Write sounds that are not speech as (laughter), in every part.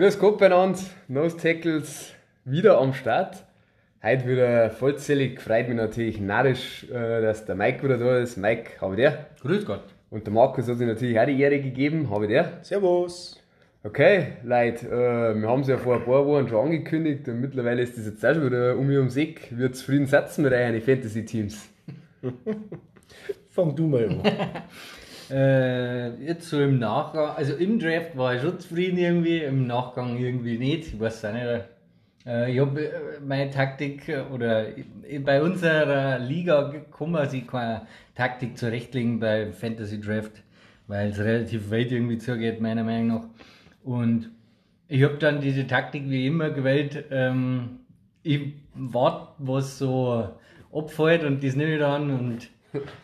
Grüß Gott beieinander, Nose Tackles wieder am Start. Heute wieder vollzählig, freut mich natürlich narrisch, äh, dass der Mike wieder da ist. Mike, habe ich dir. Grüß Gott. Und der Markus hat sich natürlich auch die Ehre gegeben, habe ich dir. Servus. Okay, Leute, äh, wir haben es ja vor ein paar Wochen schon angekündigt und mittlerweile ist das jetzt auch schon wieder um mich ums Eck. Wir zufrieden setzen mit euren Fantasy-Teams. (laughs) Fang du mal an. (laughs) Äh, jetzt so im Nachgang, also im Draft war ich schon zufrieden irgendwie, im Nachgang irgendwie nicht. Ich weiß auch nicht. Äh, ich habe äh, meine Taktik äh, oder bei unserer Liga kann man sich keine Taktik zurechtlegen bei Fantasy Draft, weil es relativ weit irgendwie zugeht, meiner Meinung nach. Und ich habe dann diese Taktik wie immer gewählt. Ähm, ich warte, was so abfällt und das nehme ich dann und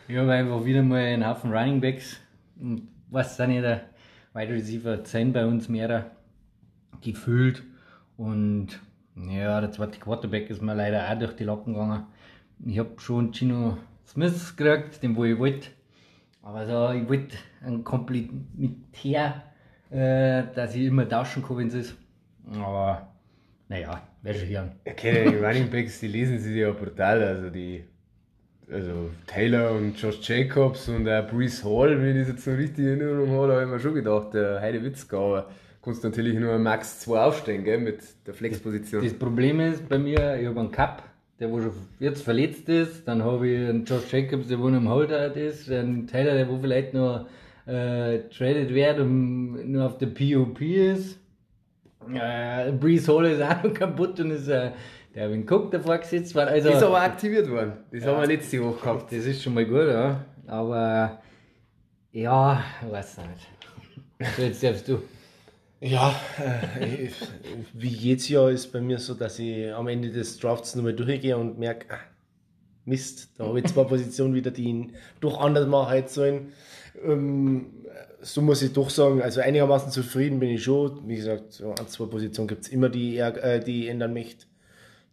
ich habe einfach wieder mal einen Haufen Running Backs. Und was sind nicht der Wide Receiver 10 bei uns mehr gefühlt. Und ja, der zweite Quarterback ist mir leider auch durch die Lappen gegangen. Ich habe schon Gino Smith gekriegt, den wo ich wollte. Aber so, ich wollte einen Komplementär, äh, dass ich immer tauschen kann, wenn es ist. Aber naja, wäre schon hören. Okay, die Running Backs, die lesen sich ja brutal. Also die also Taylor und Josh Jacobs und auch Brees Hall, wenn ich das jetzt noch richtig in Erinnerung habe, habe ich mir schon gedacht, der Heide Witzka, aber kannst natürlich nur Max 2 aufstehen, gell, mit der Flexposition. Das Problem ist bei mir, ich habe einen Cup, der wo schon jetzt verletzt ist, dann habe ich einen Josh Jacobs, der wo noch im Holdout ist, einen Taylor, der wo vielleicht noch äh, traded wird und nur auf der POP ist. Äh, Brees Hall ist auch noch kaputt und ist äh, der Win Cook davor gesetzt worden. Also, ist aber aktiviert worden. Das ja, haben wir letzte Woche gehabt. Das ist schon mal gut, ja. Aber ja, ich weiß nicht. So, jetzt darfst du. Ja, äh, wie jedes Jahr ist bei mir so, dass ich am Ende des Drafts nochmal durchgehe und merke, ah, Mist, da habe ich zwei Positionen wieder, die ihn doch anders machen hätte sollen. Ähm, so muss ich doch sagen, also einigermaßen zufrieden bin ich schon. Wie gesagt, so an zwei Positionen gibt es immer, die, äh, die ich ändern möchte.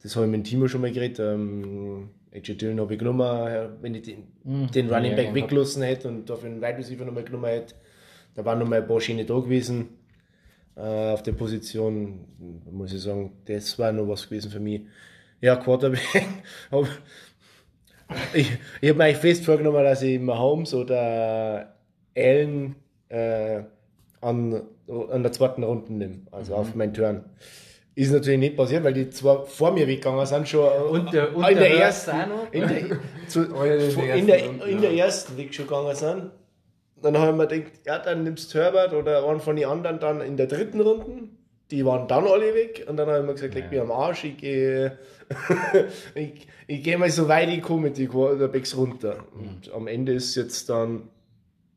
Das habe ich mit dem Timo schon mal geredet. Ähm, AJ Dillon habe ich genommen, wenn ich den, mhm. den Running Back weggelassen hätte und dafür einen Wide Receiver nochmal genommen hätte. Da waren nochmal ein paar Schiene da gewesen äh, auf der Position. Muss ich sagen, das war noch was gewesen für mich. Ja, Quarterback. (laughs) ich ich habe mir eigentlich fest vorgenommen, dass ich Mahomes oder Allen äh, an, an der zweiten Runde nehme, also mhm. auf meinen Turn. Ist natürlich nicht passiert, weil die zwei vor mir weggegangen sind, schon und der, und in, der ersten, in, der, zu, in, der, in der ersten Weg schon gegangen sind. Dann haben wir gedacht, ja, dann nimmst du Herbert oder einen von den anderen dann in der dritten Runde. Die waren dann alle weg und dann haben wir gesagt, leg mich am Arsch, ich gehe (laughs) ich, ich geh mal so weit ich komme mit den Quarterbacks runter. Und am Ende ist jetzt dann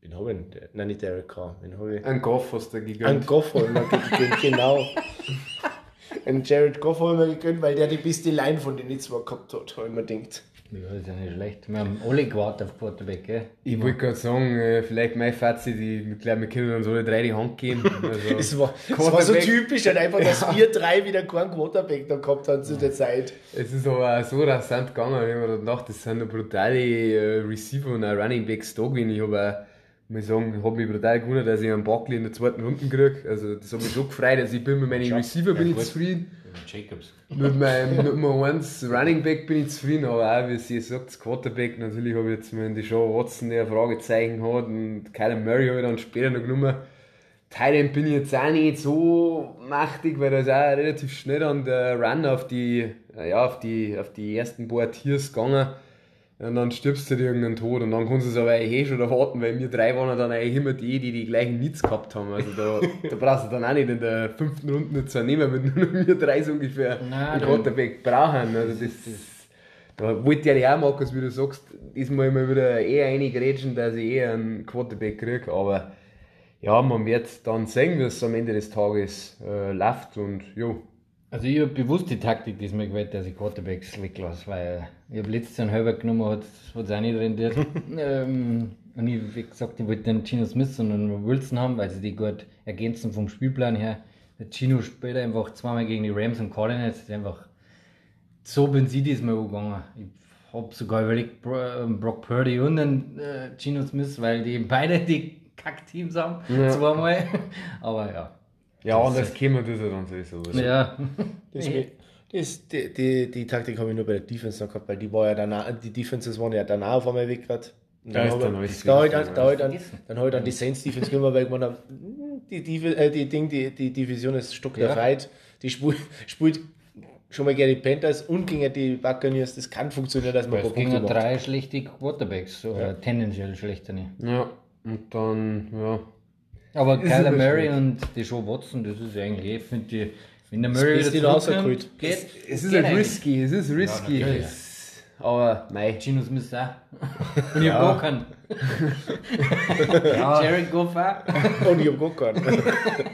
Wen habe ich denn? Nein, nicht Derek Carr. Wen habe ich? Ein Goff hast du gegönnt. Ein Goff habe ich mir gegönnt, genau. (laughs) Ein Jared Goff habe ich mir gegönnt, weil der die beste Line von den zwei gehabt hat, habe ich mir gedacht. Ja, das ist ja nicht schlecht. Wir haben alle gewartet auf Quarterback, gell? Ich wollte gerade sagen, äh, vielleicht mein Fazit, ich glaube, wir können uns alle drei die Hand geben. (laughs) Also es, war, es war so typisch, halt einfach, dass ja. wir drei wieder keinen Quarterback da gehabt haben zu der Zeit. Es ist aber auch so rasant gegangen, wenn man gedacht, das sind brutale äh, Receiver und Running Backs da gewesen. Ich habe muss sagen, habe mich brutal gewundert, dass ich einen Buckley in der zweiten Runde kriege. Also, das hat mich schon gefreut. Also, ich bin mit meinen Receiver bin ich zufrieden. Jacobs. Mit meinem Nummer 1 Running Back bin ich zufrieden, aber auch, wie sie sagt, das Quarterback, natürlich habe ich jetzt in die Show Watson, der ein Fragezeichen hat und Kyler Murray habe ich dann später noch genommen. Thailand bin ich jetzt auch nicht so machtig, weil da ist auch relativ schnell an der Run auf die, ja, auf die, auf die ersten paar Tiers gegangen. Und dann stirbst du dir irgendeinen Tod und dann kannst du es aber eh schon erwarten, weil wir drei waren dann eigentlich immer die, die die gleichen Needs gehabt haben. Also da, (laughs) da brauchst du dann auch nicht in der fünften Runde nicht zu nehmen, wenn nur wir drei so ungefähr Nein, einen Quarterback brauchen. Also das, das, da wollte ich auch, Markus, wie du sagst, diesmal immer wieder eher reingrätschen, dass ich eher einen Quarterback kriege, aber ja, man wird dann sehen, wie es am Ende des Tages äh, läuft. Und jo, also ich habe bewusst die Taktik diesmal gewählt, dass ich Quarterbacks weglasse, weil ich habe letztes Jahr einen halber genommen, hat es auch nicht rendiert. (laughs) ähm, und ich habe gesagt, ich wollte den Gino Smith und einen Wilson haben, weil sie die gut ergänzen vom Spielplan her. Der Gino spielt einfach zweimal gegen die Rams und Cardinals, das ist einfach so bin sie diesmal umgegangen. Ich habe sogar überlegt, ähm, Brock Purdy und den äh, Gino Smith, weil die beide die Kackteams haben, ja. zweimal. (laughs) Aber ja, Ja, anders käme das ja dann sowieso. Ja. Das, (laughs) das, die, die, die Taktik habe ich nur bei der Defense noch gehabt, weil die war ja dann auch, die Defenses waren ja dann auch auf einmal weg. Und Da Dann ist habe dann wieder dann, da habe ich dann, dann die Saints Defense gemacht, weil habe, hm, die, die, äh, die, Ding, die, die Division ist Stock der Ja. Fight. Die spielt, spielt schon mal gegen die Panthers und gegen die Buccaneers. Das kann funktionieren, dass man Punkte macht. drei schlechte Quarterbacks, oder tendenziell schlechte. nicht. Ja, und dann, ja. Aber Kyler Murray und die Joe Watson, das ist eigentlich, ich finde, die, wenn der Murray Beste wieder rausgeholt. geht, Es ist halt eigentlich. risky, es ist risky. natürlich. es, aber, mei. Gino Smith auch. (laughs) Und ich hab gar keinen. Jared Goff auch. (laughs) Und ich habe gar keinen.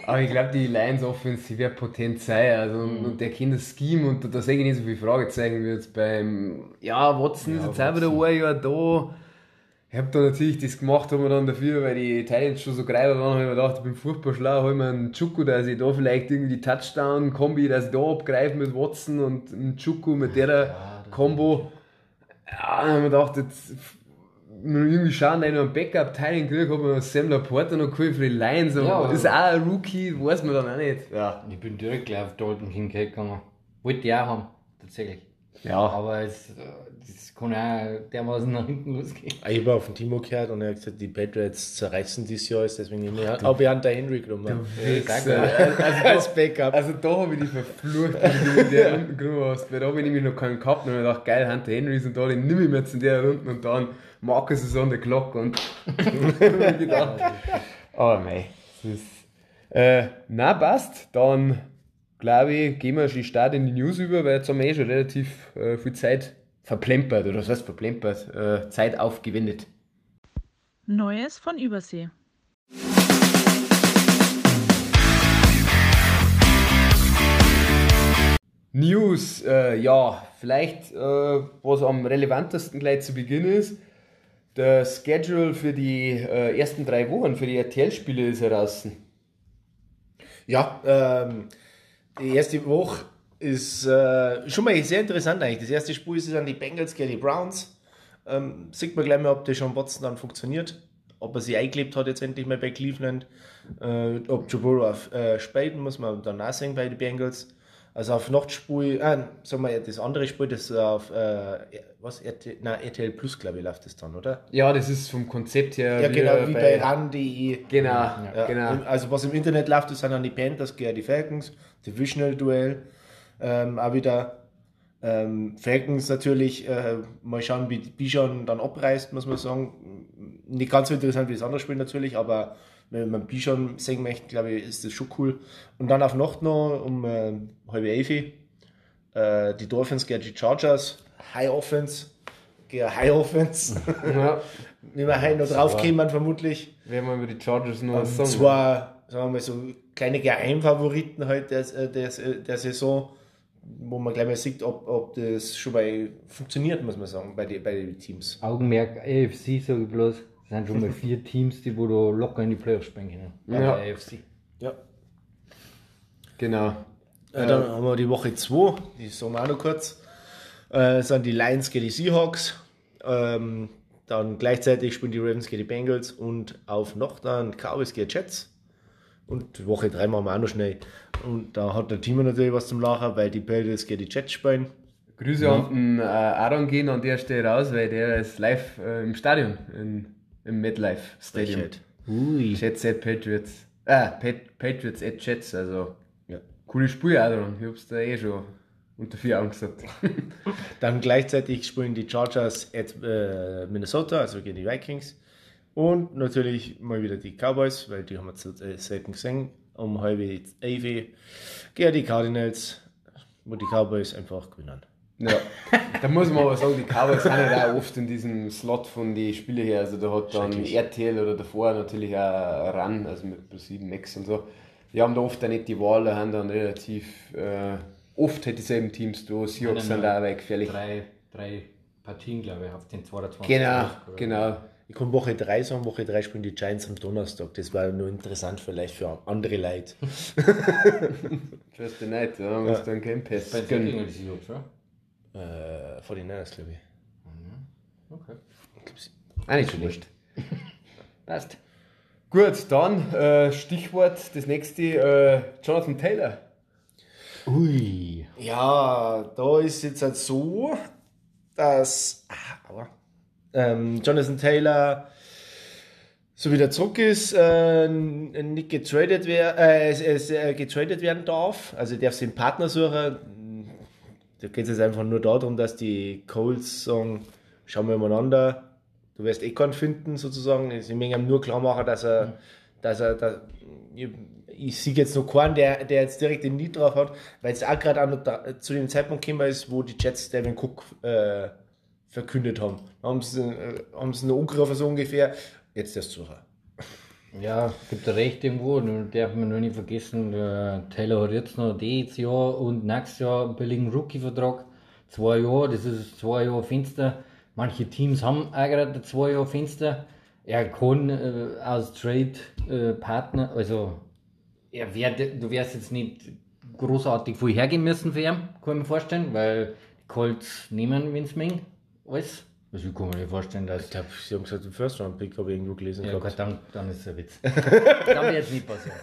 Aber ich glaube, die Lions Offense, die wird potent sein. Also, und, und der kennt das Scheme und da, sehe ich nicht so viele Fragezeichen wie jetzt beim. Ja, Watson ist jetzt auch wieder ein Jahr da. Ich habe da natürlich das gemacht, haben wir dann dafür, weil die Titans schon so greifbar waren, habe ich mir gedacht, ich bin furchtbar schlau, habe mir einen Chuku, dass ich da vielleicht irgendwie die Touchdown-Kombi, dass ich da abgreife mit Watson und einen Chuku mit der Combo. Ja, dann habe ich mir gedacht, jetzt irgendwie schauen, dass ich noch einen Backup-Teilen kriege, habe mir Sam Laporta noch geholt für die Lions, aber Ja, das ist auch ein Rookie, weiß man dann auch nicht. Ja. Ich bin direkt gleich auf Dalton Kincaid gegangen. Wollte ich auch haben, tatsächlich. Ja. Aber es, äh, das kann auch dermaßen nach hinten losgehen. Ich habe auf den Timo gehört und er hat gesagt, die Patriots zerreißen dieses Jahr, ist deswegen habe ich Hunter Henry genommen. Also als Backup. Also da habe ich die verflucht, wie du in der Runde genommen hast, weil da habe ich nämlich noch keinen gehabt und habe gedacht, geil, Hunter Henry ist und da, den nehme ich mir jetzt in der Runde und dann Marcus ist on the clock und (laughs) gedacht, aber mei, das ist, äh, na passt, dann glaube ich, gehen wir schon stark in die News über, weil jetzt haben wir eh schon relativ äh, viel Zeit verplempert, oder was heißt verplempert, äh, Zeit aufgewendet. Neues von Übersee. News, äh, ja, vielleicht äh, was am relevantesten gleich zu Beginn ist. Der Schedule für die äh, ersten drei Wochen, für die RTL-Spiele ist heraus. Ja, ähm, die erste Woche ist äh, schon mal sehr interessant eigentlich. Das erste Spiel ist dann die Bengals gegen die Browns. Ähm, sieht man gleich mal, ob der Sean Watson dann funktioniert. Ob er sich eingelebt hat jetzt endlich mal bei Cleveland. Äh, ob Joe Burrow auf, äh, spielt, muss man dann sehen bei den Bengals. Also auf Nachtspiel, äh, sagen wir das andere Spiel, das auf äh, was, RTL, nein, RTL Plus, glaube ich, läuft das dann, oder? Ja, das ist vom Konzept her. Ja, genau, wie bei RAN.de. Genau, Ja, genau. Also was im Internet läuft, das sind dann die Panthers gegen die Falcons, Divisional Duell. Ähm, auch wieder ähm, Falcons natürlich, äh, mal schauen, wie Bijan dann abreißt, muss man sagen. Nicht ganz so interessant wie das andere Spiel natürlich, aber wenn man Bijan sehen möchte, glaube ich, ist das schon cool. Und dann auf Nacht noch um äh, halb elf äh, die Dolphins gegen die Chargers, High Offense gegen High Offense. (laughs) Ja, Wie wir heute noch drauf kämen, vermutlich. werden wir über die Chargers noch was Und sagen. zwar, sagen wir mal, so kleine Geheimfavoriten halt der, der, der Saison, wo man gleich mal sieht, ob, ob das schon bei funktioniert, muss man sagen, bei, die, bei den Teams. Augenmerk AFC, sage ich bloß. Es sind schon mal (laughs) vier Teams, die wo da locker in die Playoffs spielen können. Bei Ja. der AFC. Ja. Genau. Äh, dann haben wir die Woche 2, die sagen wir auch noch kurz. Äh, sind die Lions gegen die Seahawks. Ähm, dann gleichzeitig spielen die Ravens gegen die Bengals und auf noch dann Cowboys gegen Jets. Und Woche 3 machen wir auch noch schnell. Und da hat der Team natürlich was zum Lachen, weil die Patriots gegen die Jets spielen. Grüße an den äh, Aaron gehen an der Stelle raus, weil der ist live äh, im Stadion, in, im MetLife Stadium. Ui. Jets at Patriots. Ah, Pat, Patriots at Jets, also Ja. cooles Spiel dran. Ich hab's da eh schon unter vier Augen gesagt. (laughs) Dann gleichzeitig spielen die Chargers at äh, Minnesota, also gegen die Vikings. Und natürlich mal wieder die Cowboys, weil die haben wir zu, äh, selten gesehen. Um halb elf gegen die Cardinals, wo die Cowboys einfach gewinnen. ja. (laughs) Da muss man aber sagen, die Cowboys sind ja auch oft in diesem Slot von den Spielen her. Also da hat dann. RTL oder davor natürlich auch RAN, also mit Pro7 Max und so. Die haben da oft auch nicht die Wahl, da haben dann relativ äh, oft halt dieselben Teams da. Seahawks sind da auch gefährlich. Drei, drei Partien, glaube ich, auf den 22. Genau, genau. Ich kann Woche 3 sagen, Woche 3 spielen die Giants am Donnerstag. Das war nur interessant vielleicht für andere Leute. (laughs) First the Night, ja, muss dann Game Pass Bei den gegen die Seahawks, oder? äh, vor den Niners, glaube ich. Okay. Auch nicht schlecht. (laughs) Passt. Gut, dann äh, Stichwort das nächste, äh, Jonathan Taylor. Ui. Ja, da ist jetzt halt so, dass ah, aua, ähm, Jonathan Taylor so wie der zurück ist, äh, nicht getradet, wer, äh, äh, getradet werden darf. Also darf sie einen Partner suchen. Da geht es jetzt einfach nur darum, dass die Colts sagen, schauen wir miteinander, du wirst eh keinen finden sozusagen. Sie müssen ihm nur klar machen, dass er, dass er, dass, ich, ich sehe jetzt noch keinen, der, der jetzt direkt den Lied drauf hat, weil es auch gerade zu dem Zeitpunkt gekommen ist, wo die Jets Devin Cook äh, verkündet haben. Haben sie, äh, haben sie noch angerufen so ungefähr, jetzt erst suchen. Ja, gibt recht irgendwo. Darf man nur nicht vergessen, der Taylor hat jetzt noch dieses Jahr und nächstes Jahr einen billigen Rookie-Vertrag. Zwei Jahre, das ist zwei Jahre Fenster. Manche Teams haben auch gerade zwei Jahre Fenster. Er kann äh, als Trade-Partner, äh, also er wär, du wärst jetzt nicht großartig viel hergehen müssen für ihn, kann ich mir vorstellen, weil die Colts nehmen, wenn es mengen, alles. Also ich kann mir nicht vorstellen, dass. Ich glaube, sie haben gesagt, den First Round Pick habe ich irgendwo gelesen. Ja, gut, dann, dann ist es ein Witz. (laughs) dann wird es nicht passieren.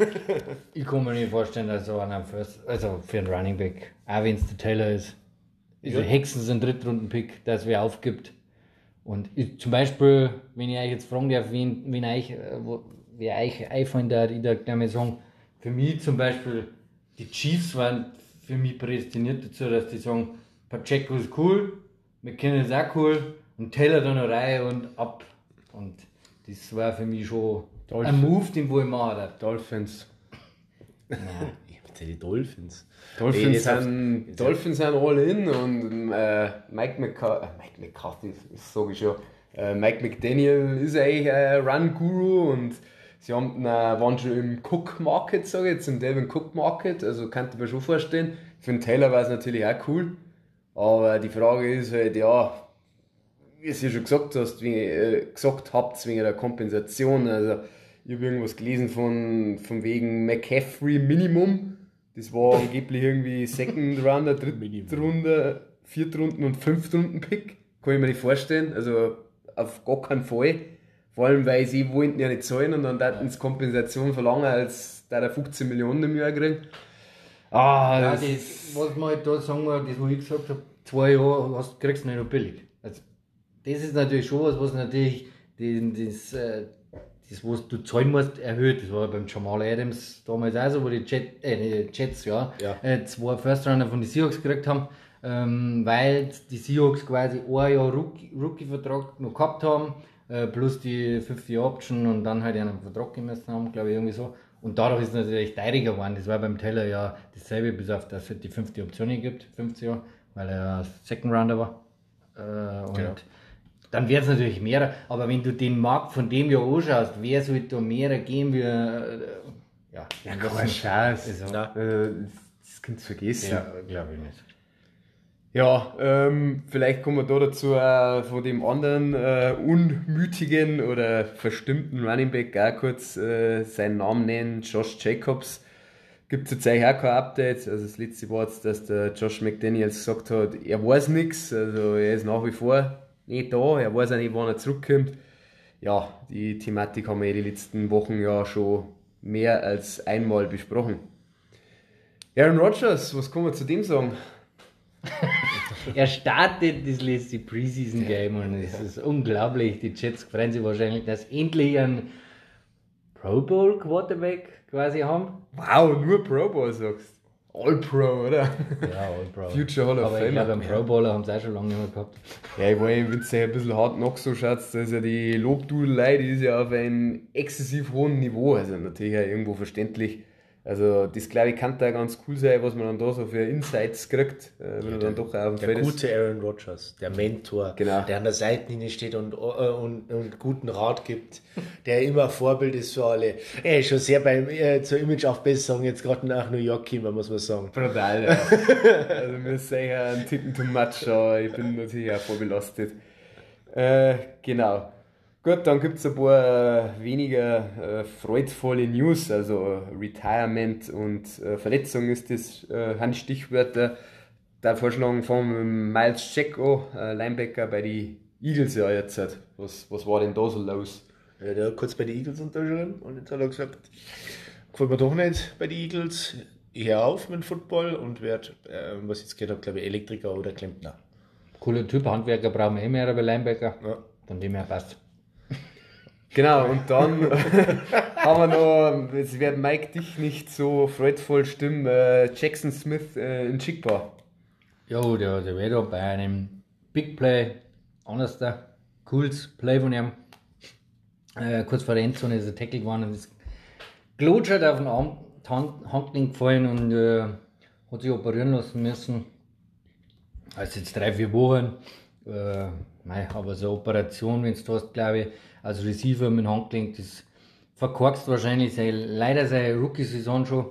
Ich kann mir nicht vorstellen, dass so einer First, also für einen Running Back, auch wenn es der Taylor ist, ist ja. Hexen ein Drittrunden-Pick, dass wer aufgibt. Und ich, zum Beispiel, wenn ich euch jetzt fragen darf, wen, wen euch, äh, wo, wer euch einfallen darf, ich darf mal sagen, für mich zum Beispiel, die Chiefs waren für mich prädestiniert dazu, dass die sagen, Pacheco ist cool, McKinnon ist auch cool, und Taylor dann eine Reihe und ab. Und das war für mich schon Dolphin. ein Move, den wo ich machen Dolphins. Nein. die Dolphins. Dolphins, Ey, sind, Dolphins sind all in und äh, Mike, McCarthy, äh, Mike McCarthy, das sage ich schon, äh, Mike McDaniel ist eigentlich ein Run-Guru und sie haben, äh, waren schon im Cook Market, sage ich jetzt, im Devin Cook Market, also könnte man schon vorstellen. Für den Taylor war es natürlich auch cool, aber die Frage ist halt, ja, wie es ja schon gesagt hast, wie, äh, gesagt habt, wegen der Kompensation. Also, ich habe irgendwas gelesen von, von wegen McCaffrey Minimum. Das war angeblich irgendwie Second (laughs) Runde, Vierte Runden und Fünfte Runden Pick. Kann ich mir nicht vorstellen. Also auf gar keinen Fall. Vor allem, weil sie wollten ja nicht zahlen und dann hätten sie Kompensation verlangen, als da der 15 Millionen im Jahr kriegen. Ah, ja, das, was man halt da sagen wir, das, was ich gesagt habe, zwei Jahre hast, kriegst du nicht noch billig. Also, das ist natürlich schon was, was natürlich den, das, äh, das, was du zahlen musst, erhöht. Das war beim Jamal Adams damals auch so, wo die, Jet, äh, die Jets ja, ja. Äh, zwei First Runner von den Seahawks gekriegt haben, ähm, weil die Seahawks quasi ein Jahr Rookie-Vertrag noch gehabt haben, äh, plus die 50-Option und dann halt einen Vertrag gemessen haben, glaube ich, irgendwie so. Und dadurch ist es natürlich teuriger geworden. Das war beim Teller ja dasselbe, bis auf dass es die 50 Optionen gibt, 50 Jahre, weil er Second Rounder war. Äh, und genau dann wird es natürlich mehr. Aber wenn du den Markt von dem Jahr anschaust, wer sollte da mehr geben wie. Äh, ja, ja kein Scheiß. Also, ja. äh, das kannst du vergessen. Ja, glaube ich nicht. Ja, ähm, vielleicht kommen wir da dazu äh, von dem anderen äh, unmütigen oder verstimmten Running Back auch kurz äh, seinen Namen nennen, Josh Jacobs. Gibt es jetzt auch kein Update. Also das letzte war jetzt, dass der Josh McDaniels gesagt hat, er weiß nichts, also er ist nach wie vor nicht da, er weiß auch nicht, wann er zurückkommt. Ja, die Thematik haben wir die letzten Wochen ja schon mehr als einmal besprochen. Aaron Rodgers, was kann man zu dem sagen? (laughs) er startet das letzte Preseason Game und es ist unglaublich. Die Jets freuen sich wahrscheinlich, dass endlich ein Pro Bowl Quarterback quasi haben. Wow, nur Pro Bowl sagst All-Pro, oder? Ja, All-Pro. (laughs) Future Hall of Aber Fame. Ich glaube, beim Pro Bowler haben sie auch schon lange nicht mehr gehabt. Ja, ich meine, wenn du ein bisschen hart noch so schaust, da ist ja die Lobdudelei, die ist ja auf einem exzessiv hohen Niveau. Also natürlich auch irgendwo verständlich. Also das glaube ich kann da ganz cool sein, was man dann da so für Insights kriegt, äh, wenn ja, dann doch auf Der gute Aaron Rodgers, der Mentor, genau. der an der Seitenlinie steht und, äh, und, und guten Rat gibt, der immer Vorbild ist für alle. Ist schon sehr beim, äh, zur Imageaufbesserung jetzt gerade nach New York gekommen, muss man sagen. Brutal, ja. also mir ist sicher ein Tippen too much, aber ich bin natürlich auch voll belastet. Äh, genau. Gut, dann gibt es ein paar äh, weniger äh, freudvolle News, also Retirement und äh, Verletzung ist das äh, Handstichwörter. Der Vorschlag von Miles an, äh, Linebacker bei den Eagles ja jetzt. Was, was war denn da so los? Ja, der hat kurz bei den Eagles unterschrieben und jetzt hat er gesagt, gefällt mir doch nicht bei den Eagles. Ich höre auf mit dem Football und werde, äh, was ich jetzt gehört habe, glaube ich, Elektriker oder Klempner. Cooler Typ, Handwerker brauchen wir eh mehr, aber Linebacker. Ja. Von dem her passt. Genau, und dann (laughs) haben wir noch, es wird Mike dich nicht so freudvoll stimmen, äh, Jackson Smith äh, in Chickbar. Jo, der, der wäre da bei einem Big Play, anders da, cooles Play von ihm. Äh, kurz vor der Endzone ist er Tackle geworden und ist glutschert auf den Arm, Hand, Handgelenk gefallen und äh, hat sich operieren lassen müssen. Also jetzt drei, vier Wochen. Äh, mei, aber so eine Operation, wenn du hast, glaube ich, als Receiver mit dem Handgelenk, das verkorkst wahrscheinlich sein, leider seine Rookie-Saison schon,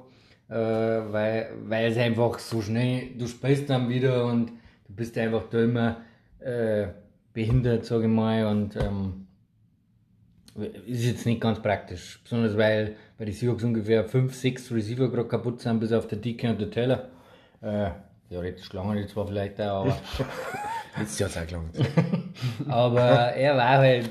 äh, weil, weil es einfach so schnell, du spielst dann wieder und du bist einfach da immer äh, behindert, sage ich mal, und ähm, ist jetzt nicht ganz praktisch. Besonders weil bei den Seahawks ungefähr 5, 6 Receiver gerade kaputt sind, bis auf der Dicke und der Taylor. Äh, theoretisch lange die zwar vielleicht auch, aber, (laughs) Jetzt ja sehr lang. Aber er war halt,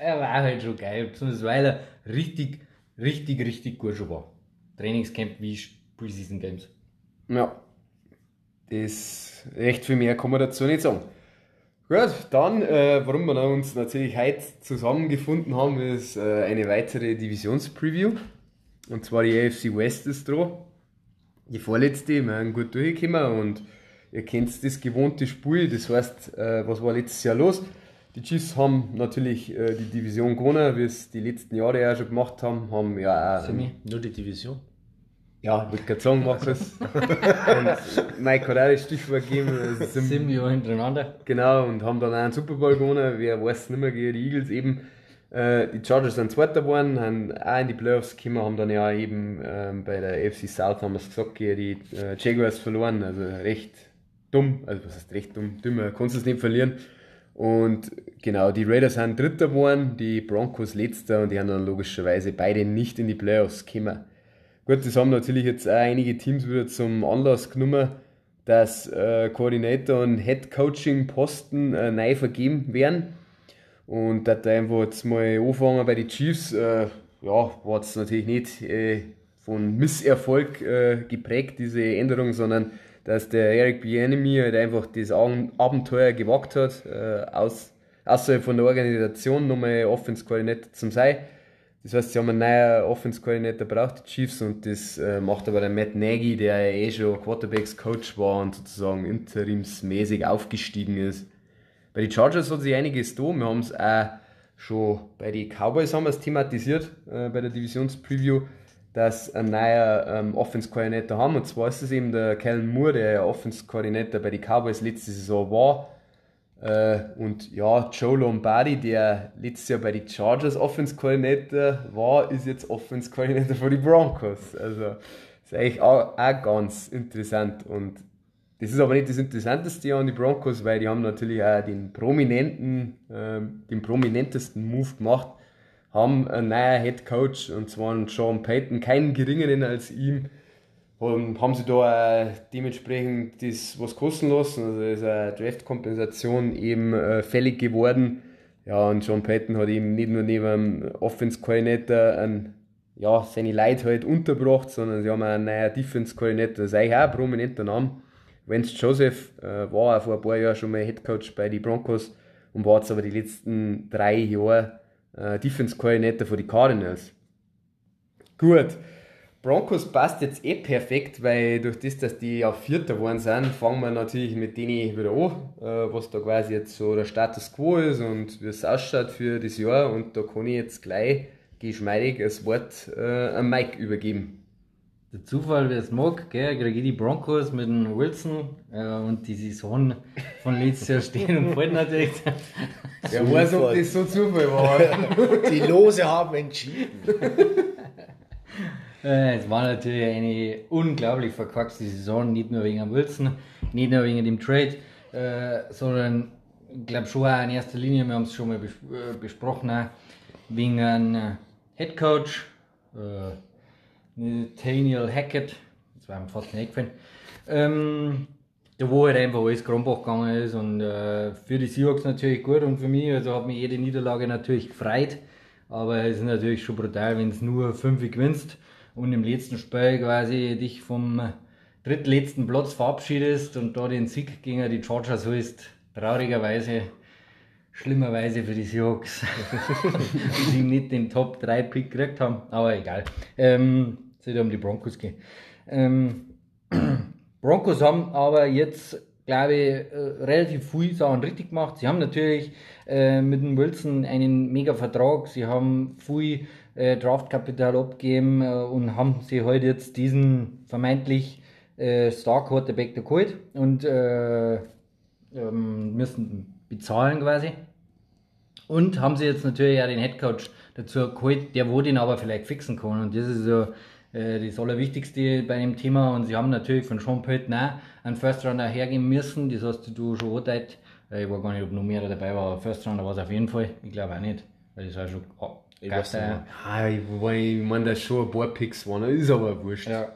er war halt schon geil. Besonders weil er richtig, richtig, richtig gut schon war. Trainingscamp wie Preseason Games. Ja, das recht viel mehr kann man dazu nicht sagen. Gut, dann, äh, warum wir uns natürlich heute zusammengefunden haben, ist äh, eine weitere Divisionspreview. Und zwar die AFC West ist dran. Die vorletzte, wir sind gut durchgekommen und ihr kennt das gewohnte Spiel. Das heißt, äh, was war letztes Jahr los? Die Chiefs haben natürlich äh, die Division gewonnen, wie es die letzten Jahre ja schon gemacht haben. Haben ja auch Semi. Nur die Division. ja, ich wollte gerade sagen, Markus. (laughs) und Mike hat auch das Stichwort gegeben. also Sieben Jahre hintereinander. Genau, und haben dann auch einen Super Bowl gewonnen. Wer weiß nicht mehr, gegen die Eagles eben. Äh, die Chargers sind Zweiter geworden, haben auch in die Playoffs gekommen, haben dann ja eben ähm, bei der AFC South, haben wir es gesagt, gegen die äh, Jaguars verloren. Also recht dumm, also was heißt recht dumm? Dümmer, kannst es nicht verlieren. Und genau, die Raiders sind Dritter geworden, die Broncos Letzter und die haben dann logischerweise beide nicht in die Playoffs gekommen. Gut, das haben natürlich jetzt auch einige Teams wieder zum Anlass genommen, dass äh, Koordinator und Head Coaching Posten äh, neu vergeben werden. Und dass da einfach jetzt mal anfangen bei den Chiefs, äh, ja, war es natürlich nicht äh, von Misserfolg äh, geprägt, diese Änderung, sondern dass der Eric Bieniemy halt einfach das Abenteuer gewagt hat, äh, aus, außerhalb von der Organisation nochmal Offense-Koordinator zum sein. Das heißt, sie haben einen neuen Offense-Koordinator braucht, die Chiefs, und das äh, macht aber der Matt Nagy, der ja eh schon Quarterbacks-Coach war und sozusagen interimsmäßig aufgestiegen ist. Bei den Chargers hat sich einiges da. Wir haben es auch schon bei den Cowboys haben wir es thematisiert, äh, bei der Divisionspreview, dass ein neuer ähm, Offense-Koordinator haben. Und zwar ist es eben der Kellen Moore, der ja Offense-Koordinator bei den Cowboys letzte Saison war. Äh, und ja, Joe Lombardi, der letztes Jahr bei den Chargers Offense-Koordinator war, ist jetzt Offense-Koordinator für die Broncos. Also ist eigentlich auch, auch ganz interessant. Und das ist aber nicht das Interessanteste an die Broncos, weil die haben natürlich auch den prominenten, ähm, den prominentesten Move gemacht, haben einen neuen Head Coach und zwar einen Sean Payton, keinen geringeren als ihm, und haben sie da äh, dementsprechend das was kosten lassen, also ist eine Draft-Kompensation eben äh, fällig geworden. Ja, und Sean Payton hat eben nicht nur neben dem Offense-Coordinator ja, seine Leute halt untergebracht, sondern sie haben einen neuen Defense-Coordinator, das ist eigentlich auch ein prominenter Name. Vance Joseph äh, war vor ein paar Jahren schon mal Headcoach bei den Broncos und war jetzt aber die letzten drei Jahre äh, Defense-Coordinator für die Cardinals. Gut, Broncos passt jetzt eh perfekt, weil durch das, dass die auf Vierter geworden sind, fangen wir natürlich mit denen wieder an, äh, was da quasi jetzt so der Status Quo ist und wie es ausschaut für das Jahr. Und da kann ich jetzt gleich geschmeidig das Wort äh, an Mike übergeben. Der Zufall, wer es mag, gell, kriege ich die Broncos mit dem Wilson äh, und die Saison von letztes Jahr stehen und fallen natürlich. (laughs) Wer weiß, ob das so Zufall war. (laughs) Die Lose haben entschieden. (laughs) Äh, es war natürlich eine unglaublich verquackste Saison, nicht nur wegen dem Wilson, nicht nur wegen dem Trade, äh, sondern ich glaube schon auch in erster Linie, wir haben es schon mal bes äh, besprochen, wegen einem äh, Head Coach, äh, Nathaniel Hackett, das war mir fast nicht eingefallen, ähm, da wo halt einfach alles Kronbach gegangen ist und äh, für die Seahawks natürlich gut und für mich, also hat mich jede Niederlage natürlich gefreut Aber es ist natürlich schon brutal, wenn es nur 5 gewinnst und im letzten Spiel quasi dich vom drittletzten Platz verabschiedest und da den Sieg gegen die Chargers holst. Traurigerweise, schlimmerweise für die Seahawks, (laughs) die nicht den Top 3 Pick gekriegt haben. Aber egal. Ähm, soll um die Broncos gehen. Ähm, (clears throat) Broncos haben aber jetzt, glaube ich, äh, relativ viele Sachen richtig gemacht. Sie haben natürlich äh, mit dem Wilson einen mega Vertrag. Sie haben viel äh, Draftkapital abgegeben äh, und haben sie heute halt jetzt diesen vermeintlich äh, Star Quarterback da geholt und äh, ähm, müssen bezahlen quasi. Und haben sie jetzt natürlich auch den Headcoach dazu geholt, der wo den aber vielleicht fixen kann. Und das ist so das Allerwichtigste bei dem Thema. Und sie haben natürlich von Sean Payton auch einen First Runner hergeben müssen. Das hast du schon angedeutet. Äh, ich weiß gar nicht, ob noch mehr dabei war, aber First Runner war es auf jeden Fall. Ich glaube auch nicht, weil das war schon. Oh, ich weiß nicht. Ja, ich, ich meine, das schon ein paar Picks waren, ist aber wurscht. Ja.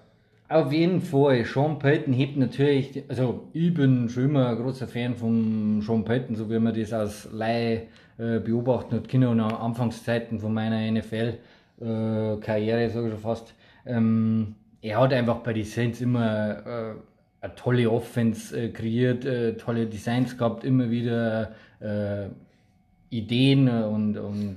Auf jeden Fall, Sean Payton hebt natürlich, also ich bin schon immer ein großer Fan von Sean Payton, so wie man das aus Leih äh, beobachten hat können und Anfangszeiten von meiner NFL-Karriere, äh, sage ich schon fast. Ähm, er hat einfach bei den Saints immer äh, eine tolle Offense äh, kreiert, äh, tolle Designs gehabt, immer wieder äh, Ideen und, und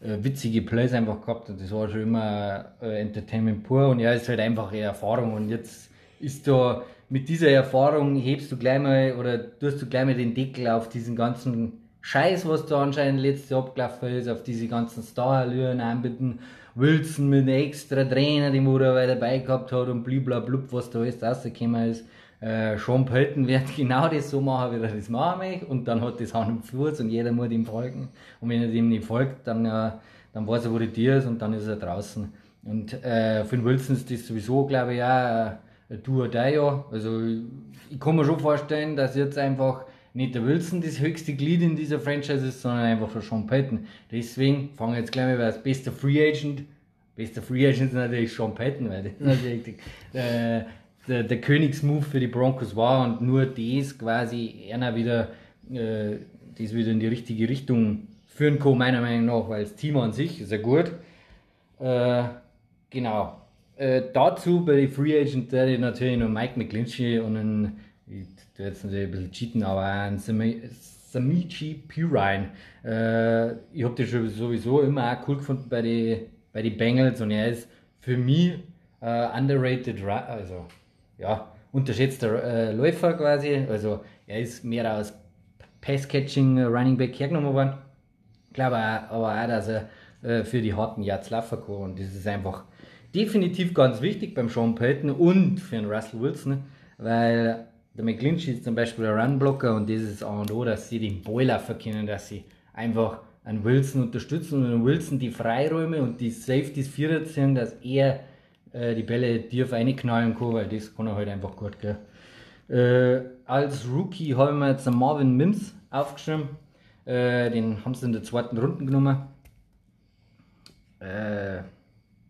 äh, witzige Plays einfach gehabt. Und das war schon immer äh, Entertainment pur und er ist halt einfach eine Erfahrung und jetzt ist da mit dieser Erfahrung hebst du gleich mal oder tust du gleich mal den Deckel auf diesen ganzen Scheiß, was da anscheinend letztes abgelaufen ist, auf diese ganzen Starallüren einbinden. Wilson mit extra Trainer, den wo er dabei gehabt hat und blub, was da alles rausgekommen ist. Äh, Sean Pölten wird (laughs) genau das so machen, wie er das machen möchte und dann hat das Hand und Fuß und jeder muss ihm folgen. Und wenn er dem nicht folgt, dann, äh, dann weiß er, wo die Tür ist und dann ist er draußen. Und äh, für den Wilson ist das sowieso, glaube ich, auch äh, du oder ja. Also ich kann mir schon vorstellen, dass jetzt einfach nicht der Wilson das höchste Glied in dieser Franchise ist, sondern einfach für Sean Payton. Deswegen fangen jetzt gleich mal als bester Free Agent. Bester Free Agent ist natürlich Sean Payton, weil das natürlich (laughs) äh, der, der Königsmove für die Broncos war und nur das quasi einer wieder, äh, das wieder in die richtige Richtung führen kann, meiner Meinung nach, weil das Team an sich ist ja gut. Äh, genau. Äh, dazu bei den Free Agent natürlich noch Mike McGlinchey und einen ich tue jetzt natürlich ein bisschen cheaten, aber ein Samichi Pirine. Äh, ich habe den sowieso immer auch cool gefunden bei den bei die Bengals und er ist für mich äh, underrated, also ja, unterschätzter äh, Läufer quasi. Also er ist mehr als Pass-Catching Running Back hergenommen worden. Ich glaube aber auch, dass er äh, für die harten Yards laufen kann und das ist einfach definitiv ganz wichtig beim Sean Payton und für den Russell Wilson, weil der McClinchy ist zum Beispiel der Runblocker und dieses A und O, dass sie den Boiler verkennen, dass sie einfach einen Wilson unterstützen und einen Wilson die Freiräume und die Safeties vierer dass er äh, die Bälle tief reinknallen kann, weil das kann er halt einfach gut, gell. Äh, als Rookie haben wir jetzt einen Marvin Mims aufgeschrieben. Äh, den haben sie in der zweiten Runde genommen. Äh,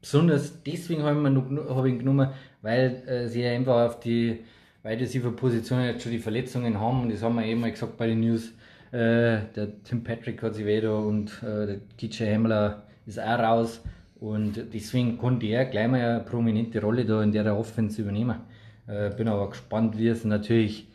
besonders deswegen habe ich, hab ihn genommen, weil äh, sie einfach auf die weil die für Positionen jetzt schon die Verletzungen haben und das haben wir eben mal gesagt bei den News. Äh, der Tim Patrick hat sich wieder und äh, der KJ Hemmler ist auch raus und deswegen konnte er gleich mal eine prominente Rolle da in der Offense übernehmen. Äh, bin aber gespannt, wie es natürlich